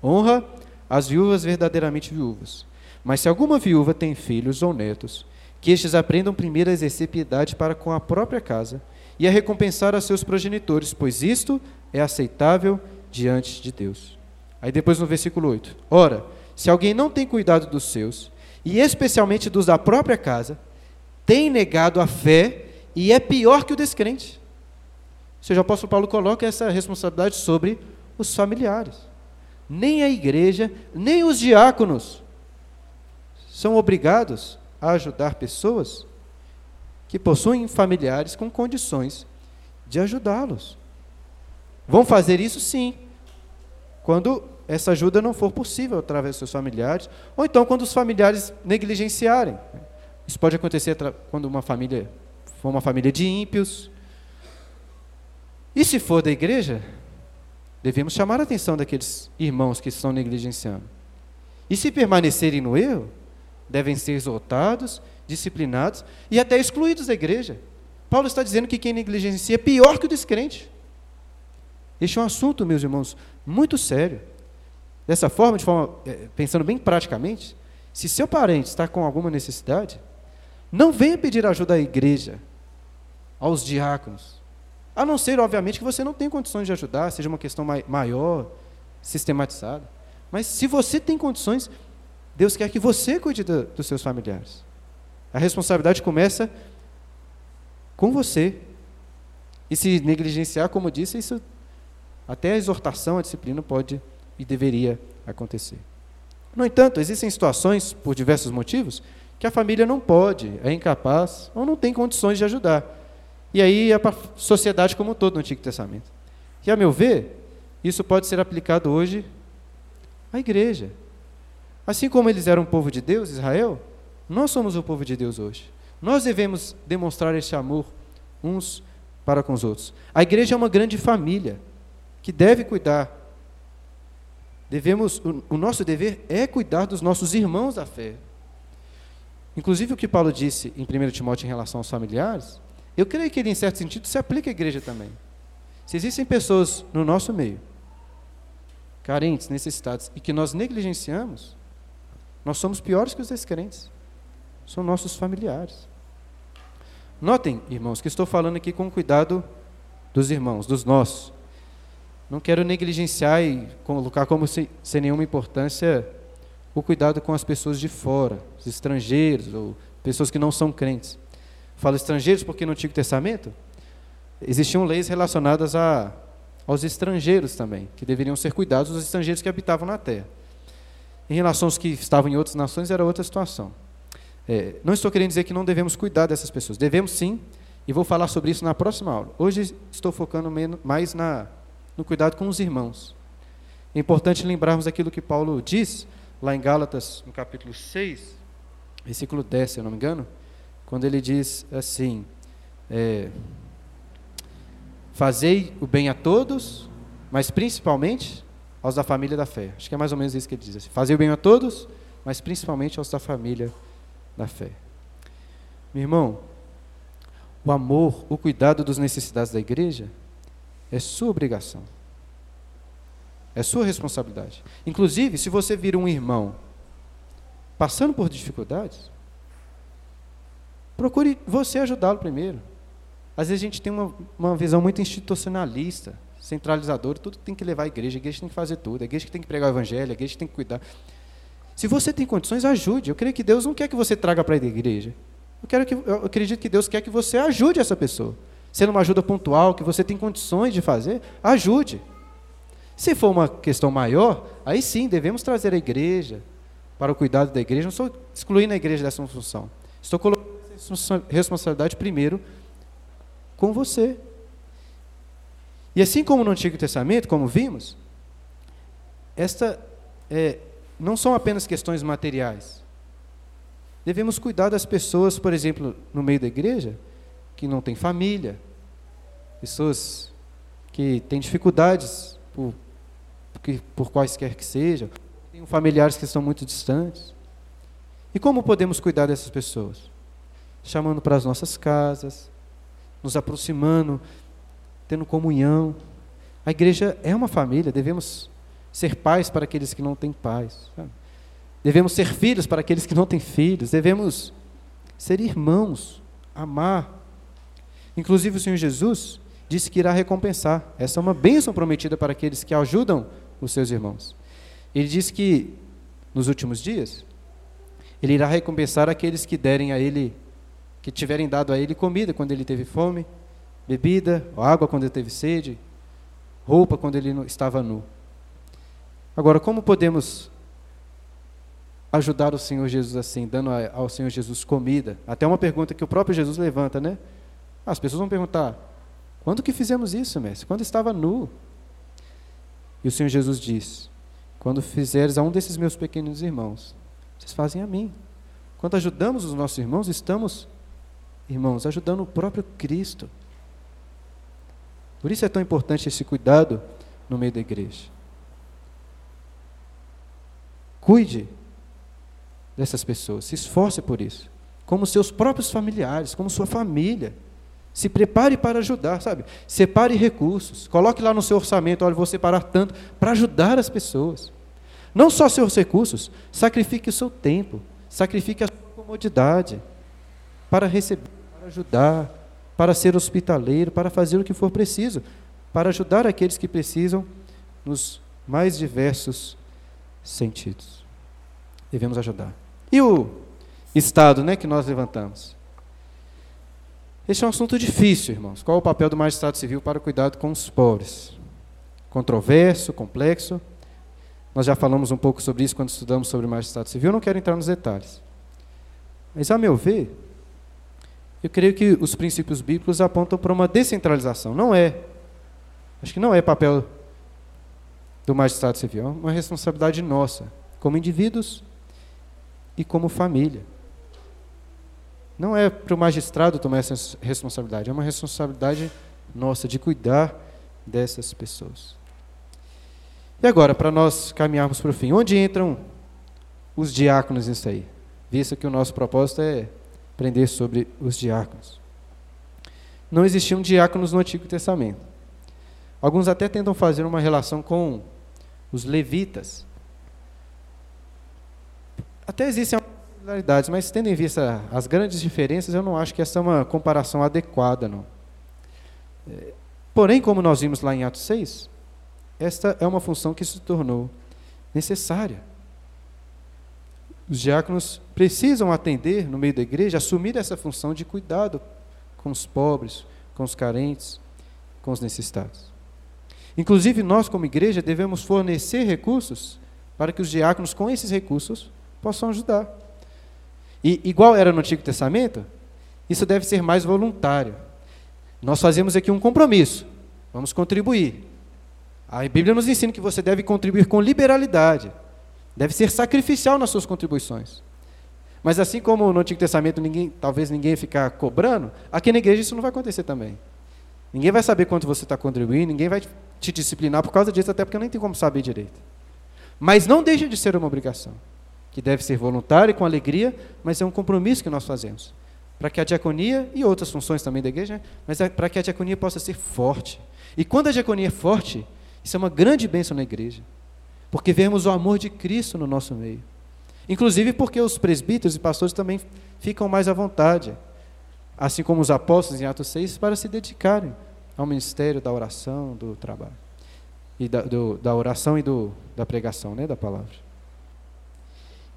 Honra as viúvas verdadeiramente viúvas. Mas se alguma viúva tem filhos ou netos, que estes aprendam primeiro a exercer piedade para com a própria casa e a recompensar a seus progenitores, pois isto é aceitável diante de Deus. Aí depois no versículo 8: Ora, se alguém não tem cuidado dos seus, e especialmente dos da própria casa, tem negado a fé e é pior que o descrente. Ou seja, o apóstolo Paulo coloca essa responsabilidade sobre os familiares. Nem a igreja, nem os diáconos são obrigados a ajudar pessoas que possuem familiares com condições de ajudá-los. Vão fazer isso sim, quando essa ajuda não for possível através dos seus familiares, ou então quando os familiares negligenciarem. Isso pode acontecer quando uma família for uma família de ímpios. E se for da igreja, devemos chamar a atenção daqueles irmãos que estão negligenciando. E se permanecerem no erro, devem ser exaltados, disciplinados e até excluídos da igreja. Paulo está dizendo que quem negligencia é pior que o descrente. Este é um assunto, meus irmãos, muito sério. Dessa forma, de forma, eh, pensando bem praticamente, se seu parente está com alguma necessidade, não venha pedir ajuda à igreja, aos diáconos. A não ser, obviamente, que você não tem condições de ajudar, seja uma questão maior, sistematizada. Mas se você tem condições, Deus quer que você cuide do, dos seus familiares. A responsabilidade começa com você. E se negligenciar, como disse, isso até a exortação, a disciplina pode e deveria acontecer. No entanto, existem situações, por diversos motivos, que a família não pode, é incapaz ou não tem condições de ajudar. E aí é a sociedade como um todo no Antigo Testamento. E, a meu ver, isso pode ser aplicado hoje A igreja. Assim como eles eram o povo de Deus, Israel, nós somos o povo de Deus hoje. Nós devemos demonstrar esse amor uns para com os outros. A igreja é uma grande família que deve cuidar. Devemos, o, o nosso dever é cuidar dos nossos irmãos da fé. Inclusive o que Paulo disse em 1 Timóteo em relação aos familiares, eu creio que ele, em certo sentido, se aplica à igreja também. Se existem pessoas no nosso meio, carentes, necessitadas, e que nós negligenciamos, nós somos piores que os descrentes. São nossos familiares. Notem, irmãos, que estou falando aqui com cuidado dos irmãos, dos nossos. Não quero negligenciar e colocar como se, sem nenhuma importância o cuidado com as pessoas de fora, os estrangeiros ou pessoas que não são crentes. Falo estrangeiros porque no Antigo Testamento existiam leis relacionadas a, aos estrangeiros também, que deveriam ser cuidados dos estrangeiros que habitavam na terra. Em relação aos que estavam em outras nações, era outra situação. É, não estou querendo dizer que não devemos cuidar dessas pessoas. Devemos sim, e vou falar sobre isso na próxima aula. Hoje estou focando mais na, no cuidado com os irmãos. É importante lembrarmos aquilo que Paulo diz lá em Gálatas, no capítulo 6, versículo 10, se eu não me engano, quando ele diz assim: é, Fazei o bem a todos, mas principalmente aos da família da fé. Acho que é mais ou menos isso que ele diz. Assim, Fazei o bem a todos, mas principalmente aos da família da fé. Meu irmão, o amor, o cuidado dos necessidades da igreja é sua obrigação. É sua responsabilidade. Inclusive, se você vira um irmão passando por dificuldades, procure você ajudá-lo primeiro. Às vezes a gente tem uma, uma visão muito institucionalista, centralizadora, tudo tem que levar à igreja, a igreja tem que fazer tudo, a igreja tem que pregar o evangelho, a igreja tem que cuidar. Se você tem condições, ajude. Eu creio que Deus não quer que você traga para a igreja. Eu, quero que, eu acredito que Deus quer que você ajude essa pessoa. Sendo uma ajuda pontual, que você tem condições de fazer, ajude. Se for uma questão maior, aí sim devemos trazer a igreja para o cuidado da igreja. Não estou excluindo a igreja dessa função. Estou colocando essa responsabilidade primeiro com você. E assim como no Antigo Testamento, como vimos, esta é, não são apenas questões materiais. Devemos cuidar das pessoas, por exemplo, no meio da igreja, que não têm família, pessoas que têm dificuldades por, por, por quaisquer que sejam, têm familiares que estão muito distantes. E como podemos cuidar dessas pessoas? Chamando para as nossas casas, nos aproximando, tendo comunhão. A igreja é uma família, devemos ser pais para aqueles que não têm pais. Devemos ser filhos para aqueles que não têm filhos. Devemos ser irmãos, amar. Inclusive o Senhor Jesus disse que irá recompensar. Essa é uma bênção prometida para aqueles que ajudam os seus irmãos. Ele disse que nos últimos dias ele irá recompensar aqueles que derem a ele, que tiverem dado a ele comida quando ele teve fome, bebida, água quando ele teve sede, roupa quando ele estava nu. Agora, como podemos ajudar o Senhor Jesus assim, dando ao Senhor Jesus comida? Até uma pergunta que o próprio Jesus levanta, né? As pessoas vão perguntar: quando que fizemos isso, mestre? Quando estava nu? E o Senhor Jesus diz: quando fizeres a um desses meus pequenos irmãos, vocês fazem a mim. Quando ajudamos os nossos irmãos, estamos, irmãos, ajudando o próprio Cristo. Por isso é tão importante esse cuidado no meio da igreja. Cuide dessas pessoas, se esforce por isso. Como seus próprios familiares, como sua família. Se prepare para ajudar, sabe? Separe recursos. Coloque lá no seu orçamento, olha, vou separar tanto para ajudar as pessoas. Não só seus recursos, sacrifique o seu tempo, sacrifique a sua comodidade para receber, para ajudar, para ser hospitaleiro, para fazer o que for preciso, para ajudar aqueles que precisam nos mais diversos sentidos. Devemos ajudar. E o Estado né, que nós levantamos? Este é um assunto difícil, irmãos. Qual é o papel do magistrado civil para o cuidado com os pobres? Controverso, complexo. Nós já falamos um pouco sobre isso quando estudamos sobre o magistrado civil. Não quero entrar nos detalhes. Mas, a meu ver, eu creio que os princípios bíblicos apontam para uma descentralização. Não é. Acho que não é papel do magistrado civil, é uma responsabilidade nossa, como indivíduos e como família. Não é para o magistrado tomar essa responsabilidade, é uma responsabilidade nossa de cuidar dessas pessoas. E agora, para nós caminharmos para o fim, onde entram os diáconos nisso aí? Visto que o nosso propósito é aprender sobre os diáconos. Não existiam diáconos no Antigo Testamento. Alguns até tentam fazer uma relação com os levitas. Até existem similaridades, mas tendo em vista as grandes diferenças, eu não acho que essa é uma comparação adequada. Não. É, porém, como nós vimos lá em Atos 6, esta é uma função que se tornou necessária. Os diáconos precisam atender no meio da igreja, assumir essa função de cuidado com os pobres, com os carentes, com os necessitados. Inclusive, nós, como igreja, devemos fornecer recursos para que os diáconos, com esses recursos, possam ajudar. E, igual era no Antigo Testamento, isso deve ser mais voluntário. Nós fazemos aqui um compromisso, vamos contribuir. A Bíblia nos ensina que você deve contribuir com liberalidade, deve ser sacrificial nas suas contribuições. Mas assim como no Antigo Testamento ninguém, talvez ninguém ficar cobrando, aqui na igreja isso não vai acontecer também. Ninguém vai saber quanto você está contribuindo, ninguém vai te disciplinar por causa disso, até porque nem tem como saber direito. Mas não deixa de ser uma obrigação, que deve ser voluntária e com alegria, mas é um compromisso que nós fazemos. Para que a diaconia e outras funções também da igreja, mas é para que a diaconia possa ser forte. E quando a diaconia é forte, isso é uma grande bênção na igreja, porque vemos o amor de Cristo no nosso meio. Inclusive porque os presbíteros e pastores também ficam mais à vontade, assim como os apóstolos em Atos 6, para se dedicarem ao ministério da oração, do trabalho. E da, do, da oração e do, da pregação, né, da palavra.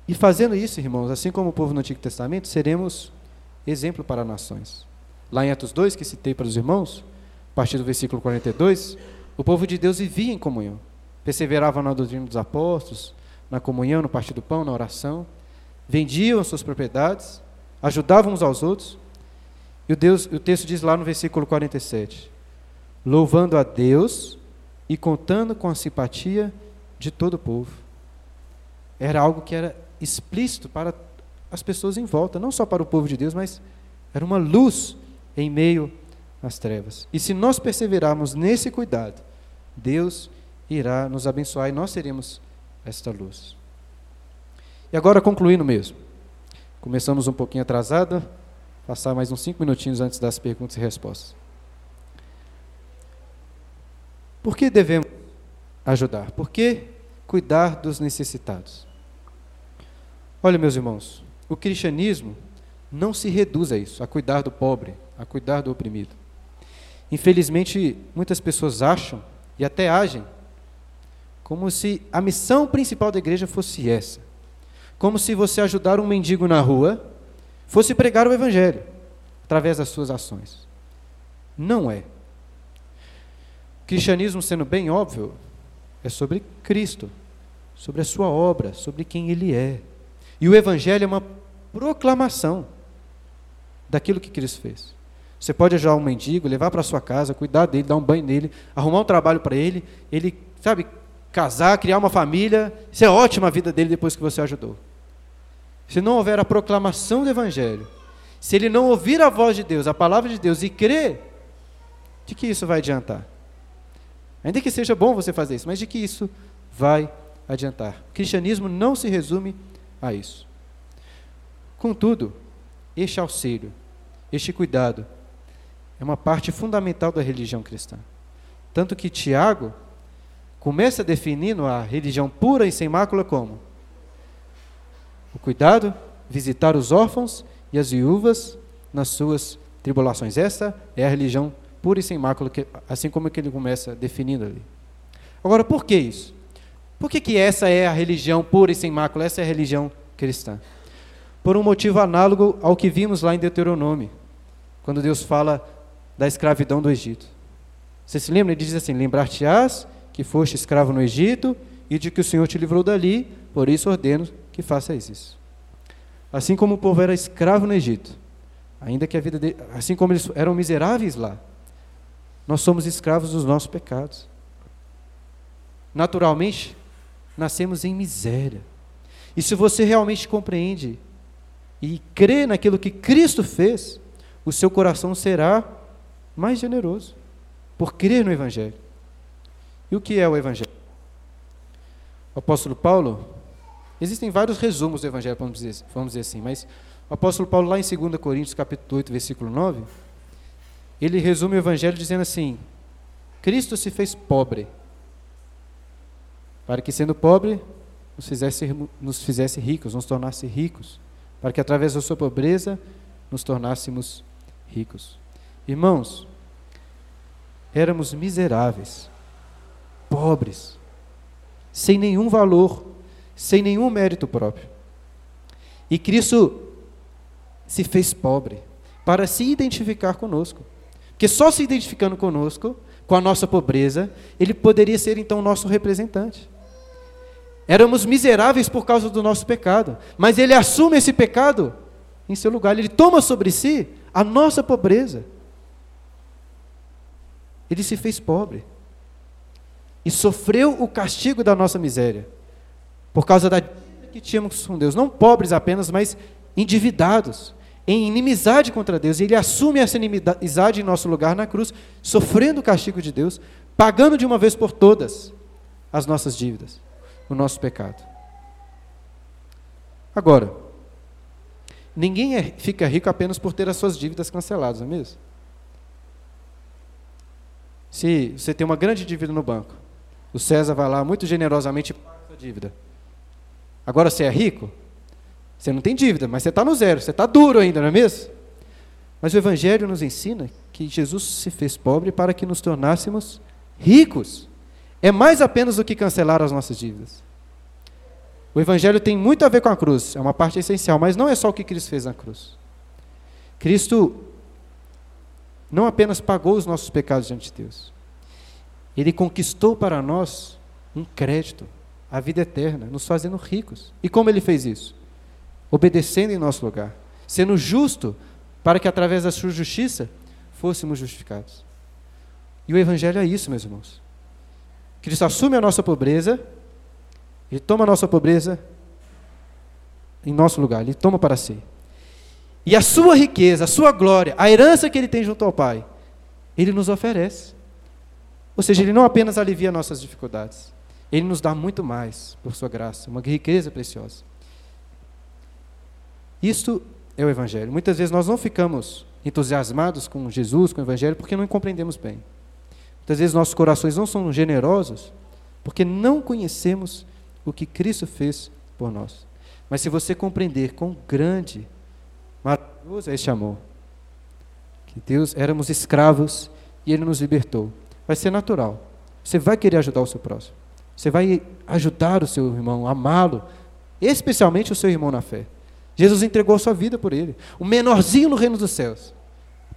E fazendo isso, irmãos, assim como o povo no Antigo Testamento, seremos exemplo para nações. Lá em Atos 2, que citei para os irmãos, a partir do versículo 42, o povo de Deus vivia em comunhão, perseverava na doutrina dos apóstolos, na comunhão, no partir do pão, na oração, vendiam suas propriedades, ajudavam uns aos outros. E o, Deus, o texto diz lá no versículo 47: louvando a Deus e contando com a simpatia de todo o povo. Era algo que era explícito para as pessoas em volta, não só para o povo de Deus, mas era uma luz em meio às trevas. E se nós perseverarmos nesse cuidado, Deus irá nos abençoar e nós seremos esta luz. E agora concluindo mesmo. Começamos um pouquinho atrasado, passar mais uns cinco minutinhos antes das perguntas e respostas. Por que devemos ajudar? Por que cuidar dos necessitados? Olha, meus irmãos, o cristianismo não se reduz a isso, a cuidar do pobre, a cuidar do oprimido. Infelizmente, muitas pessoas acham e até agem como se a missão principal da igreja fosse essa. Como se você ajudar um mendigo na rua fosse pregar o evangelho através das suas ações. Não é. O cristianismo, sendo bem óbvio, é sobre Cristo, sobre a sua obra, sobre quem ele é. E o evangelho é uma proclamação daquilo que Cristo fez. Você pode ajudar um mendigo, levar para sua casa, cuidar dele, dar um banho nele, arrumar um trabalho para ele, ele, sabe, casar, criar uma família. Isso é ótima a vida dele depois que você ajudou. Se não houver a proclamação do Evangelho, se ele não ouvir a voz de Deus, a palavra de Deus e crer, de que isso vai adiantar? Ainda que seja bom você fazer isso, mas de que isso vai adiantar? O cristianismo não se resume a isso. Contudo, este auxílio, este cuidado, é uma parte fundamental da religião cristã. Tanto que Tiago começa definindo a religião pura e sem mácula como? O cuidado, visitar os órfãos e as viúvas nas suas tribulações. Essa é a religião pura e sem mácula, assim como é que ele começa definindo ali. Agora, por que isso? Por que, que essa é a religião pura e sem mácula? Essa é a religião cristã? Por um motivo análogo ao que vimos lá em Deuteronômio, quando Deus fala da escravidão do Egito. Você se lembra? Ele diz assim: Lembrar-te-ás que foste escravo no Egito e de que o Senhor te livrou dali, por isso ordeno que faças isso. Assim como o povo era escravo no Egito, ainda que a vida de, assim como eles eram miseráveis lá, nós somos escravos dos nossos pecados. naturalmente, nascemos em miséria. E se você realmente compreende e crê naquilo que Cristo fez, o seu coração será mais generoso por crer no Evangelho. E o que é o Evangelho? O apóstolo Paulo, existem vários resumos do Evangelho, vamos dizer, vamos dizer assim, mas o apóstolo Paulo, lá em 2 Coríntios, capítulo 8, versículo 9, ele resume o Evangelho dizendo assim: Cristo se fez pobre, para que, sendo pobre, nos fizesse, nos fizesse ricos, nos tornasse ricos, para que, através da sua pobreza, nos tornássemos ricos. Irmãos, éramos miseráveis, pobres, sem nenhum valor, sem nenhum mérito próprio. E Cristo se fez pobre para se identificar conosco. Porque só se identificando conosco, com a nossa pobreza, ele poderia ser então nosso representante. Éramos miseráveis por causa do nosso pecado, mas ele assume esse pecado em seu lugar, ele toma sobre si a nossa pobreza. Ele se fez pobre e sofreu o castigo da nossa miséria, por causa da dívida que tínhamos com Deus, não pobres apenas, mas endividados, em inimizade contra Deus, e ele assume essa inimizade em nosso lugar na cruz, sofrendo o castigo de Deus, pagando de uma vez por todas as nossas dívidas, o nosso pecado. Agora, ninguém é, fica rico apenas por ter as suas dívidas canceladas, não é mesmo? Se você tem uma grande dívida no banco, o César vai lá muito generosamente e paga a sua dívida. Agora você é rico? Você não tem dívida, mas você está no zero, você está duro ainda, não é mesmo? Mas o Evangelho nos ensina que Jesus se fez pobre para que nos tornássemos ricos. É mais apenas do que cancelar as nossas dívidas. O Evangelho tem muito a ver com a cruz, é uma parte essencial, mas não é só o que Cristo fez na cruz. Cristo não apenas pagou os nossos pecados diante de Deus, ele conquistou para nós um crédito, a vida eterna, nos fazendo ricos. E como ele fez isso? obedecendo em nosso lugar, sendo justo, para que através da sua justiça fôssemos justificados. E o Evangelho é isso, meus irmãos. Cristo assume a nossa pobreza, Ele toma a nossa pobreza em nosso lugar, Ele toma para si. E a sua riqueza, a sua glória, a herança que Ele tem junto ao Pai, Ele nos oferece. Ou seja, Ele não apenas alivia nossas dificuldades, Ele nos dá muito mais, por Sua graça, uma riqueza preciosa. Isto é o Evangelho. Muitas vezes nós não ficamos entusiasmados com Jesus, com o Evangelho, porque não compreendemos bem. Muitas vezes nossos corações não são generosos porque não conhecemos o que Cristo fez por nós. Mas se você compreender quão grande, maravilhoso é este amor, que Deus éramos escravos e Ele nos libertou, vai ser natural. Você vai querer ajudar o seu próximo. Você vai ajudar o seu irmão, amá-lo, especialmente o seu irmão na fé. Jesus entregou a sua vida por ele. O menorzinho no reino dos céus.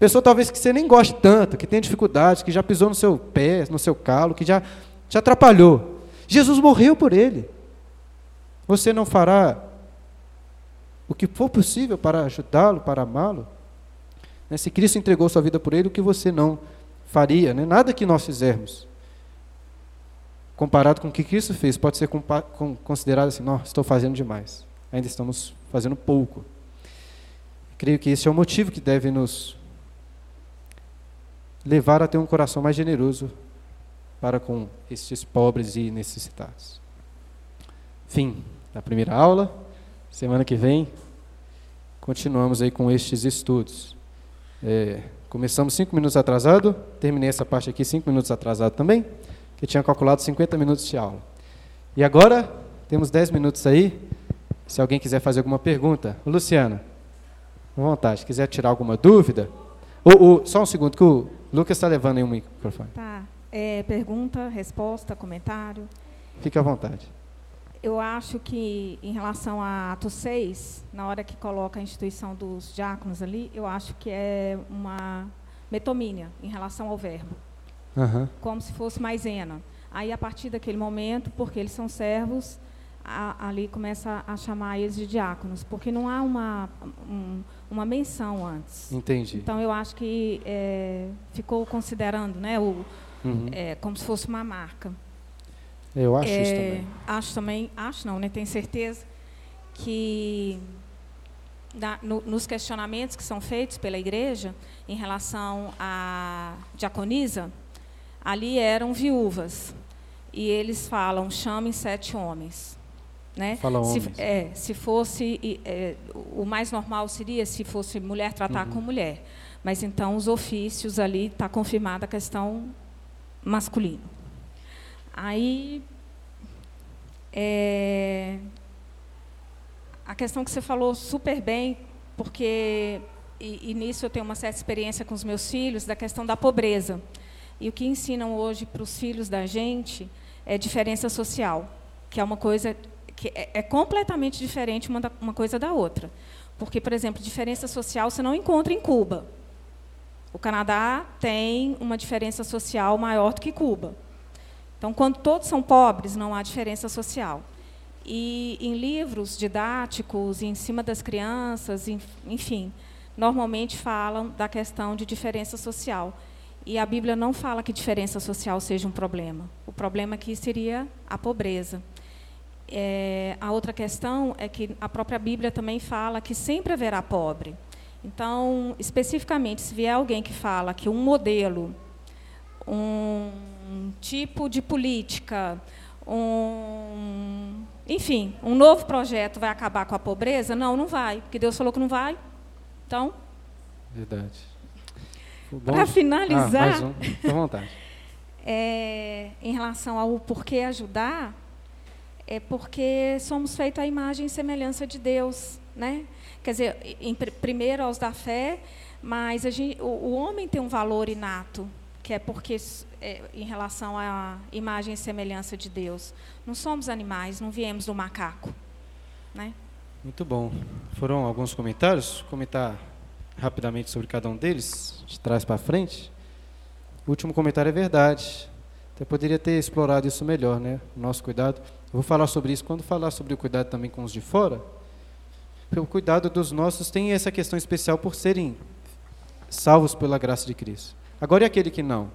Pessoa talvez que você nem goste tanto, que tem dificuldades, que já pisou no seu pé, no seu calo, que já te atrapalhou. Jesus morreu por ele. Você não fará o que for possível para ajudá-lo, para amá-lo? Né? Se Cristo entregou sua vida por ele, o que você não faria? Né? Nada que nós fizermos, comparado com o que Cristo fez, pode ser considerado assim: não, estou fazendo demais. Ainda estamos fazendo pouco. Creio que esse é o motivo que deve nos levar a ter um coração mais generoso para com estes pobres e necessitados. Fim da primeira aula. Semana que vem continuamos aí com estes estudos. É, começamos cinco minutos atrasado, terminei essa parte aqui cinco minutos atrasado também, que tinha calculado 50 minutos de aula. E agora temos 10 minutos aí se alguém quiser fazer alguma pergunta. Luciana, à vontade. Quiser tirar alguma dúvida? Ou, ou só um segundo, que o Lucas está levando aí um microfone. Tá. É, pergunta, resposta, comentário. Fique à vontade. Eu acho que, em relação a Atos 6, na hora que coloca a instituição dos diáconos ali, eu acho que é uma metomínia em relação ao verbo. Uhum. Como se fosse maisena. Aí, a partir daquele momento, porque eles são servos, a, ali começa a chamar eles de diáconos, porque não há uma, um, uma menção antes. Entendi. Então eu acho que é, ficou considerando, né, o, uhum. é, como se fosse uma marca. Eu acho É, isso também. Acho também, acho não, né? Tenho certeza que na- no- nos questionamentos que são feitos pela igreja em relação à diaconisa, ali eram viúvas. E eles falam, chamem sete homens. Né? Fala se, é, se fosse, é, o mais normal seria se fosse mulher tratar Uhum. com mulher. Mas então os ofícios ali está confirmada a questão masculina. Aí é, a questão que você falou super bem, porque e, e nisso eu tenho uma certa experiência com os meus filhos da questão da pobreza. E o que ensinam hoje para os filhos da gente é diferença social, que é uma coisa que é, é completamente diferente uma, da, uma coisa da outra. Porque, por exemplo, diferença social você não encontra em Cuba. O Canadá tem uma diferença social maior do que Cuba. Então, quando todos são pobres, não há diferença social. E em livros didáticos, em cima das crianças, enfim, normalmente falam da questão de diferença social. E a Bíblia não fala que diferença social seja um problema. O problema aqui seria a pobreza. É, a outra questão é que a própria Bíblia também fala que sempre haverá pobre. Então, especificamente, se vier alguém que fala que um modelo, um tipo de política, um, enfim, um novo projeto vai acabar com a pobreza, não, não vai, porque Deus falou que não vai. Então, Verdade. para finalizar, Ah, mais um. Vontade. é, em relação ao porquê ajudar, é porque somos feitos à imagem e semelhança de Deus, né? Quer dizer, em, pr- primeiro aos da fé, mas gente, o, o homem tem um valor inato, que é porque é, em relação à imagem e semelhança de Deus, não somos animais, não viemos do macaco, né? Muito bom. Foram alguns comentários. Vou comentar rapidamente sobre cada um deles, de trás para frente. O último comentário é verdade. Até poderia ter explorado isso melhor, né? O nosso cuidado. Eu vou falar sobre isso quando falar sobre o cuidado também com os de fora. O cuidado dos nossos tem essa questão especial por serem salvos pela graça de Cristo. Agora e aquele que não?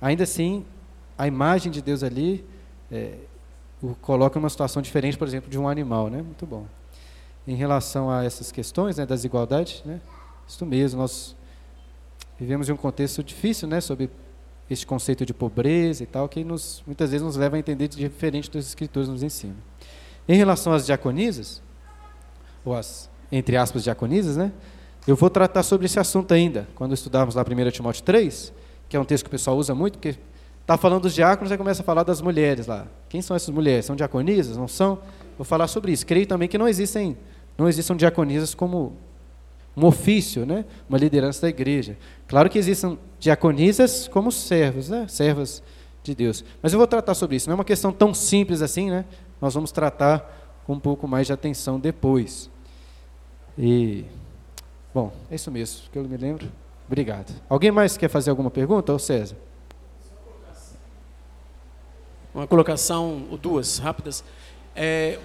Ainda assim, a imagem de Deus ali é, o coloca em uma situação diferente, por exemplo, de um animal, né? Muito bom em relação a essas questões né, das desigualdades, né? Isso mesmo, nós vivemos em um contexto difícil, né, sobre este conceito de pobreza e tal, que nos, muitas vezes nos leva a entender de diferente dos escritores nos ensinam. Em relação às diaconisas, ou as, entre aspas, diaconisas, né, eu vou tratar sobre esse assunto ainda, quando estudarmos lá 1 Timóteo 3, que é um texto que o pessoal usa muito, porque está falando dos diáconos e começa a falar das mulheres lá. Quem são essas mulheres? São diaconisas? Não são? Vou falar sobre isso. Creio também que não existem, não existam diaconisas como um ofício, né? uma liderança da igreja. Claro que existem diaconisas como servos, né? servas de Deus. Mas eu vou tratar sobre isso. Não é uma questão tão simples assim, né? Nós vamos tratar com um pouco mais de atenção depois. E, bom, é isso mesmo que eu me lembro. Obrigado. Alguém mais quer fazer alguma pergunta, ou César? Uma colocação, ou duas, rápidas. É,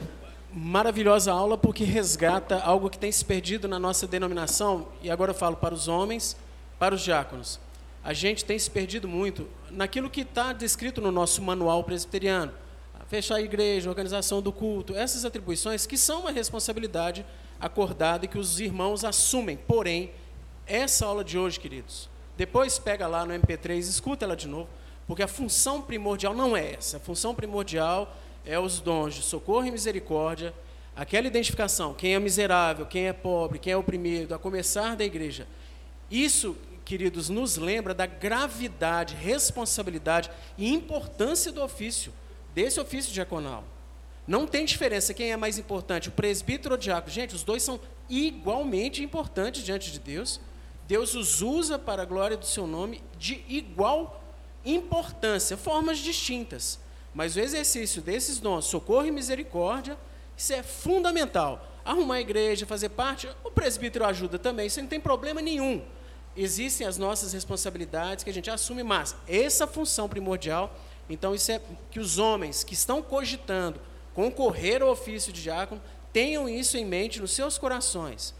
maravilhosa aula porque resgata algo que tem se perdido na nossa denominação, e agora eu falo para os homens, para os diáconos. A gente tem se perdido muito naquilo que está descrito no nosso manual presbiteriano. Fechar a igreja, organização do culto, essas atribuições que são uma responsabilidade acordada e que os irmãos assumem. Porém, essa aula de hoje, queridos, depois pega lá no MP3, escuta ela de novo, porque a função primordial não é essa. A função primordial é os dons de socorro e misericórdia, aquela identificação, quem é miserável, quem é pobre, quem é oprimido, a começar da igreja. Isso, queridos, nos lembra da gravidade, responsabilidade e importância do ofício, desse ofício diaconal. Não tem diferença quem é mais importante, o presbítero ou o diácono. Gente, os dois são igualmente importantes diante de Deus. Deus os usa para a glória do seu nome de igual importância, formas distintas. Mas o exercício desses dons, socorro e misericórdia, isso é fundamental. Arrumar a igreja, fazer parte, o presbítero ajuda também, isso não tem problema nenhum. Existem as nossas responsabilidades que a gente assume, mas essa função primordial, então isso é que os homens que estão cogitando concorrer ao ofício de diácono tenham isso em mente nos seus corações.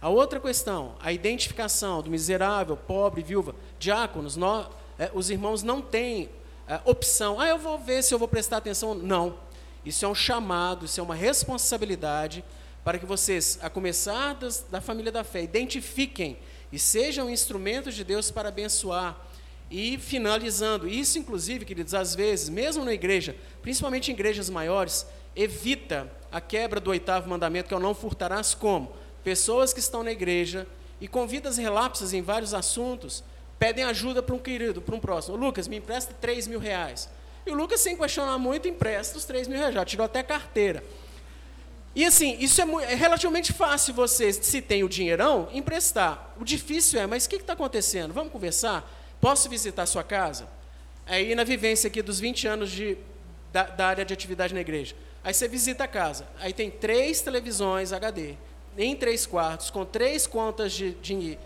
A outra questão, a identificação do miserável, pobre, viúva, diáconos, nós, é, os irmãos não têm uh, opção. Ah, eu vou ver se eu vou prestar atenção. Não. Isso é um chamado, isso é uma responsabilidade para que vocês, a começar das, da família da fé, identifiquem e sejam instrumentos de Deus para abençoar. E finalizando, isso inclusive, queridos, às vezes, mesmo na igreja, principalmente em igrejas maiores, evita a quebra do oitavo mandamento, que é o não furtarás como? Pessoas que estão na igreja e com vidas relapsas em vários assuntos, pedem ajuda para um querido, para um próximo. Lucas, me empresta 3 mil reais. E o Lucas, sem questionar muito, empresta os 3 mil reais, já tirou até carteira. E assim, isso é, é, relativamente fácil você, se tem o dinheirão, emprestar. O difícil é, mas o que está acontecendo? Vamos conversar? Posso visitar a sua casa? Aí na vivência aqui dos 20 anos de, da, da, área de atividade na igreja. Aí você visita a casa. Aí tem três televisões HD, em três quartos, com três contas de, de,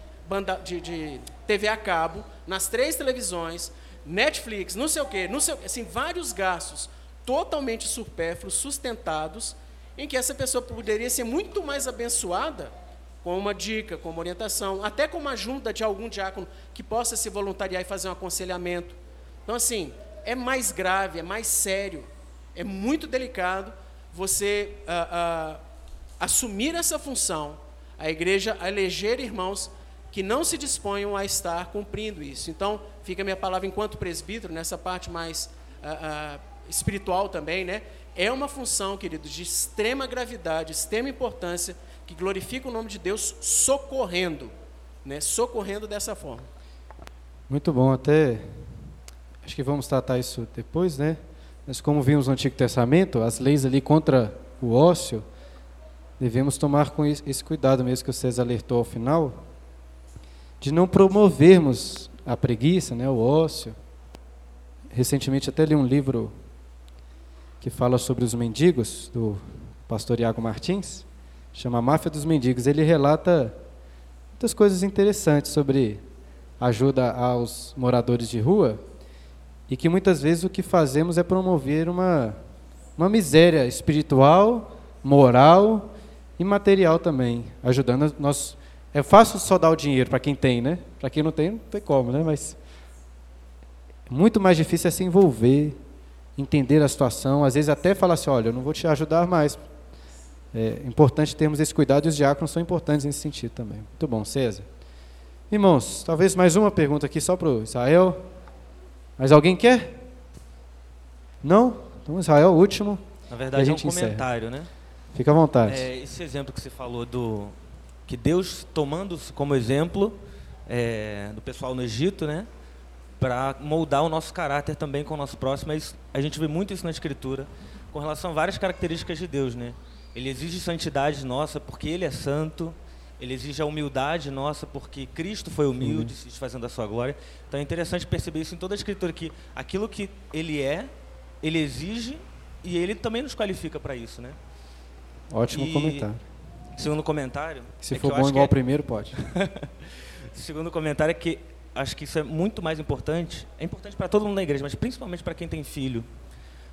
de, de TV a cabo, nas três televisões, Netflix, não sei o quê, não sei, assim, vários gastos totalmente supérfluos, sustentados, em que essa pessoa poderia ser muito mais abençoada com uma dica, com uma orientação, até com uma ajuda de algum diácono que possa se voluntariar e fazer um aconselhamento. Então, assim, é mais grave, é mais sério, é muito delicado você ah, ah, assumir essa função, a igreja eleger irmãos que não se disponham a estar cumprindo isso. Então, fica a minha palavra enquanto presbítero, nessa parte mais ah, espiritual também, né? É uma função, queridos, de extrema gravidade, extrema importância, que glorifica o nome de Deus socorrendo, né? socorrendo dessa forma. Muito bom, até acho que vamos tratar isso depois, né? Mas como vimos no Antigo Testamento, as leis ali contra o ócio, devemos tomar com esse cuidado mesmo que César alertou ao final, de não promovermos a preguiça, né, o ócio. Recentemente até li um livro que fala sobre os mendigos, do pastor Iago Martins, chama Máfia dos Mendigos. Ele relata muitas coisas interessantes sobre ajuda aos moradores de rua e que muitas vezes o que fazemos é promover uma, uma miséria espiritual, moral e material também, ajudando nós. É fácil só dar o dinheiro para quem tem, né? Para quem não tem, não tem como, né? Mas muito mais difícil é se envolver, entender a situação, às vezes até falar assim, olha, eu não vou te ajudar mais. É importante termos esse cuidado e os diáconos são importantes nesse sentido também. Muito bom, César. Irmãos, talvez mais uma pergunta aqui só para o Israel. Mas alguém quer? Não? Então, Israel, último. Na verdade, é um comentário, encerra. né? Fica à vontade. É, esse exemplo que você falou do que Deus tomando como exemplo é, do pessoal no Egito, né? Para moldar o nosso caráter também com o nosso próximo. Mas a gente vê muito isso na Escritura, com relação a várias características de Deus. Né? Ele exige santidade nossa porque Ele é santo, ele exige a humildade nossa porque Cristo foi humilde, se desfazendo da sua glória. Então é interessante perceber isso em toda a Escritura, que aquilo que Ele é, Ele exige e Ele também nos qualifica para isso. Né? Ótimo e, comentário. Segundo comentário... Se é for bom igual o é... primeiro, pode. segundo comentário é que acho que isso é muito mais importante. É importante para todo mundo na igreja, mas principalmente para quem tem filho.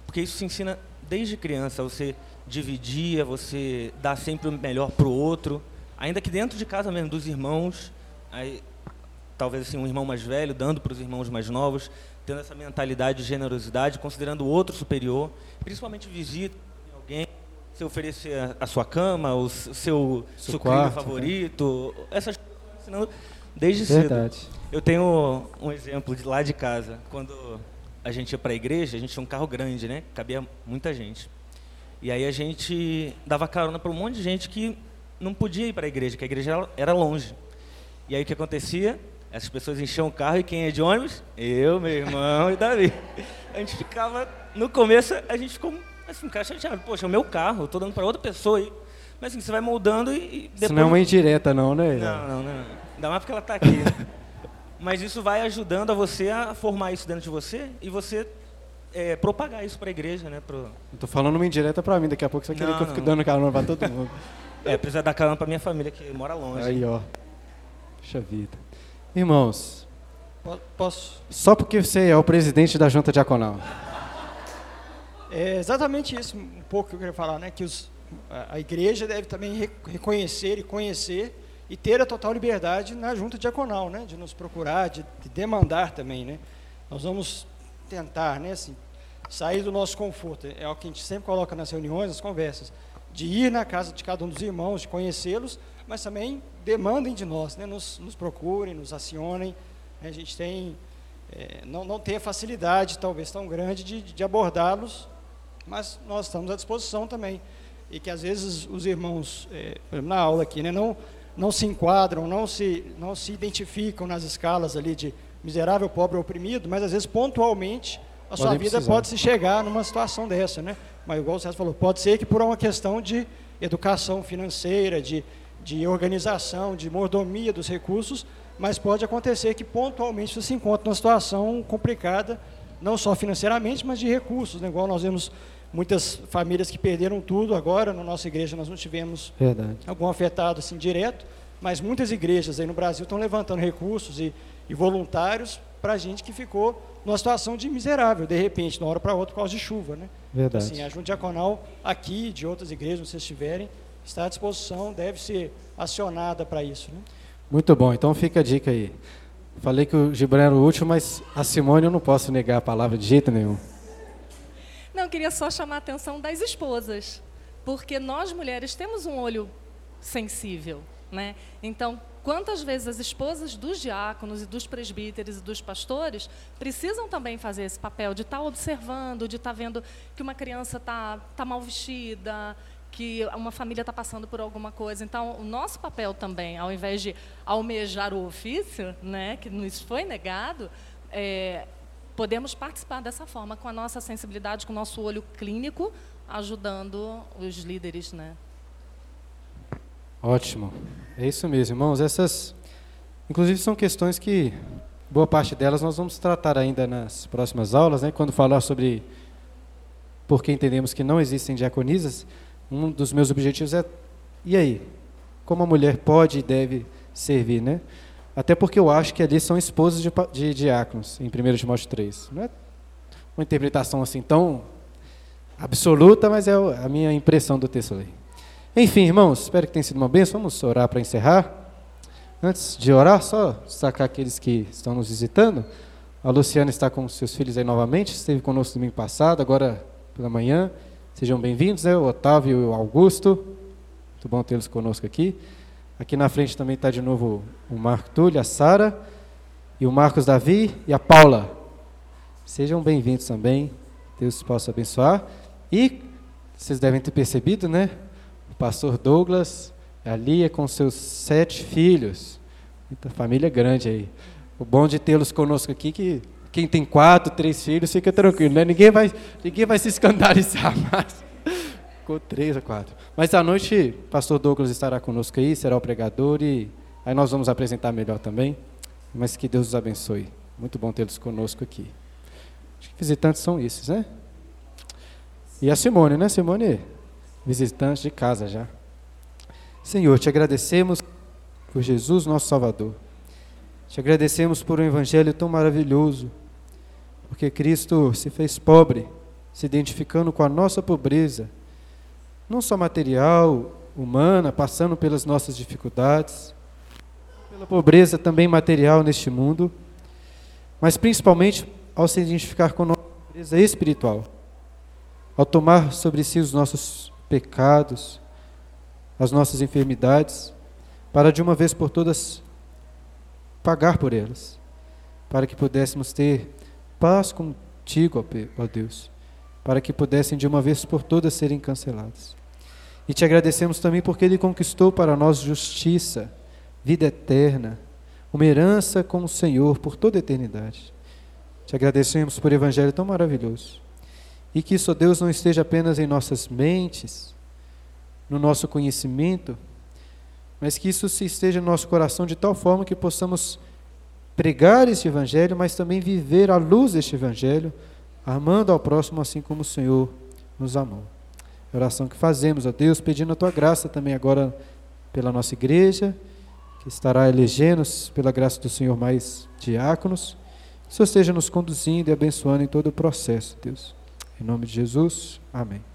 Porque isso se ensina desde criança, você dividir, você dar sempre o melhor para o outro. Ainda que dentro de casa mesmo, dos irmãos, aí, talvez assim, um irmão mais velho dando para os irmãos mais novos, tendo essa mentalidade de generosidade, considerando o outro superior, principalmente visita alguém, se oferecer a, sua cama, o seu, seu sucrilho favorito, né? essas coisas, ensinando desde Verdade. cedo. Eu tenho um exemplo de lá de casa. Quando a gente ia para a igreja, a gente tinha um carro grande, né? Cabia muita gente. E aí a gente dava carona para um monte de gente que não podia ir para a igreja, que a igreja era longe. E aí o que acontecia? Essas pessoas enchiam o carro e quem é de ônibus? Eu, meu irmão e Davi. A gente ficava, no começo, a gente ficou assim, cara chateado. Poxa, é o meu carro, eu estou dando para outra pessoa aí. Mas assim, você vai moldando e, e depois... Isso não é uma indireta não, né? Não, não, não. Ainda mais porque ela está aqui. Né? Mas isso vai ajudando a você a formar isso dentro de você e você é, propagar isso para a igreja, né? Pro... Estou falando uma indireta para mim, daqui a pouco você vai querer que eu fique dando carona para todo mundo. é, precisa dar carona para minha família que mora longe. Aí, ó. Puxa vida. Irmãos. Posso? Só porque você é o presidente da junta diaconal. É exatamente isso, um pouco que eu queria falar, né? Que os, a, a igreja deve também reconhecer e conhecer e ter a total liberdade na junta diaconal, né, de nos procurar, de, de demandar também, né. Nós vamos tentar, né, assim, sair do nosso conforto. É o que a gente sempre coloca nas reuniões, nas conversas, de ir na casa de cada um dos irmãos, de conhecê-los, mas também demandem de nós, né, nos, nos procurem, nos acionem. A gente tem é, não, não tem a facilidade, talvez tão grande, de, de abordá-los, mas nós estamos à disposição também. E que às vezes os irmãos, é, na aula aqui, né, não, não se enquadram, não se, não se identificam nas escalas ali de miserável, pobre, oprimido, mas às vezes pontualmente a sua vida precisar. pode se chegar numa situação dessa, né? Mas igual o César falou, pode ser que por uma questão de educação financeira, de, de organização, de mordomia dos recursos, mas pode acontecer que pontualmente você se encontre numa situação complicada, não só financeiramente, mas de recursos, né? igual nós vemos muitas famílias que perderam tudo agora, na nossa igreja nós não tivemos Verdade. algum afetado assim direto, mas muitas igrejas aí no Brasil estão levantando recursos e, e voluntários para gente que ficou numa situação de miserável, de repente, de uma hora para outra, por causa de chuva. Né? Verdade. Então, assim, a Junta Diaconal aqui, de outras igrejas, se vocês estiverem, está à disposição, deve ser acionada para isso. Né? Muito bom, então fica a dica aí. Falei que o Gibran era o último, mas a Simone eu não posso negar a palavra de jeito nenhum. Não, queria só chamar a atenção das esposas, porque nós mulheres temos um olho sensível, né? Então, quantas vezes as esposas dos diáconos e dos presbíteros e dos pastores precisam também fazer esse papel de estar tá observando, de estar tá vendo que uma criança está tá mal vestida, que uma família está passando por alguma coisa. Então, o nosso papel também, ao invés de almejar o ofício, né, que nos foi negado, é, podemos participar dessa forma, com a nossa sensibilidade, com o nosso olho clínico, ajudando os líderes. Né? Ótimo. É isso mesmo, irmãos. Essas, inclusive, são questões que, boa parte delas, nós vamos tratar ainda nas próximas aulas, né, quando falar sobre por que entendemos que não existem diaconisas um dos meus objetivos é, e aí? Como a mulher pode e deve servir, né? Até porque eu acho que ali são esposas de, de diáconos, em 1 Timóteo 3. Não é uma interpretação assim tão absoluta, mas é a minha impressão do texto ali. Enfim, irmãos, espero que tenha sido uma bênção. Vamos orar para encerrar. Antes de orar, só destacar aqueles que estão nos visitando. A Luciana está com seus filhos aí novamente, esteve conosco domingo passado, agora pela manhã. Sejam bem-vindos, né? o Otávio e o Augusto. Muito bom tê-los conosco aqui. Aqui na frente também está de novo o Marco Túlio, a Sara, e o Marcos Davi e a Paula. Sejam bem-vindos também. Deus possa abençoar. E vocês devem ter percebido, né? O pastor Douglas, ali é com seus sete filhos. Muita família grande aí. O bom de tê-los conosco aqui que quem tem quatro, três filhos, fica tranquilo, né? Ninguém vai, ninguém vai se escandalizar mais. Ficou três a quatro. Mas à noite, pastor Douglas estará conosco aí, será o pregador e aí nós vamos apresentar melhor também. Mas que Deus os abençoe. Muito bom tê-los conosco aqui. Acho que visitantes são esses, né? E a Simone, né, Simone? Visitante de casa já. Senhor, te agradecemos por Jesus, nosso Salvador. Te agradecemos por um evangelho tão maravilhoso porque Cristo se fez pobre, se identificando com a nossa pobreza, não só material, humana, passando pelas nossas dificuldades, pela pobreza também material neste mundo, mas principalmente ao se identificar com a nossa pobreza espiritual, ao tomar sobre si os nossos pecados, as nossas enfermidades, para de uma vez por todas pagar por elas, para que pudéssemos ter paz contigo, ó Deus, para que pudessem de uma vez por todas serem cancelados. E te agradecemos também porque Ele conquistou para nós justiça, vida eterna, uma herança com o Senhor por toda a eternidade. Te agradecemos por Evangelho tão maravilhoso. E que isso, Deus, não esteja apenas em nossas mentes, no nosso conhecimento, mas que isso se esteja no nosso coração de tal forma que possamos pregar este Evangelho, mas também viver à luz deste Evangelho, amando ao próximo assim como o Senhor nos amou. A oração que fazemos, ó Deus, pedindo a tua graça também agora pela nossa igreja, que estará elegendo pela graça do Senhor mais diáconos. Que o Senhor esteja nos conduzindo e abençoando em todo o processo, Deus. Em nome de Jesus, amém.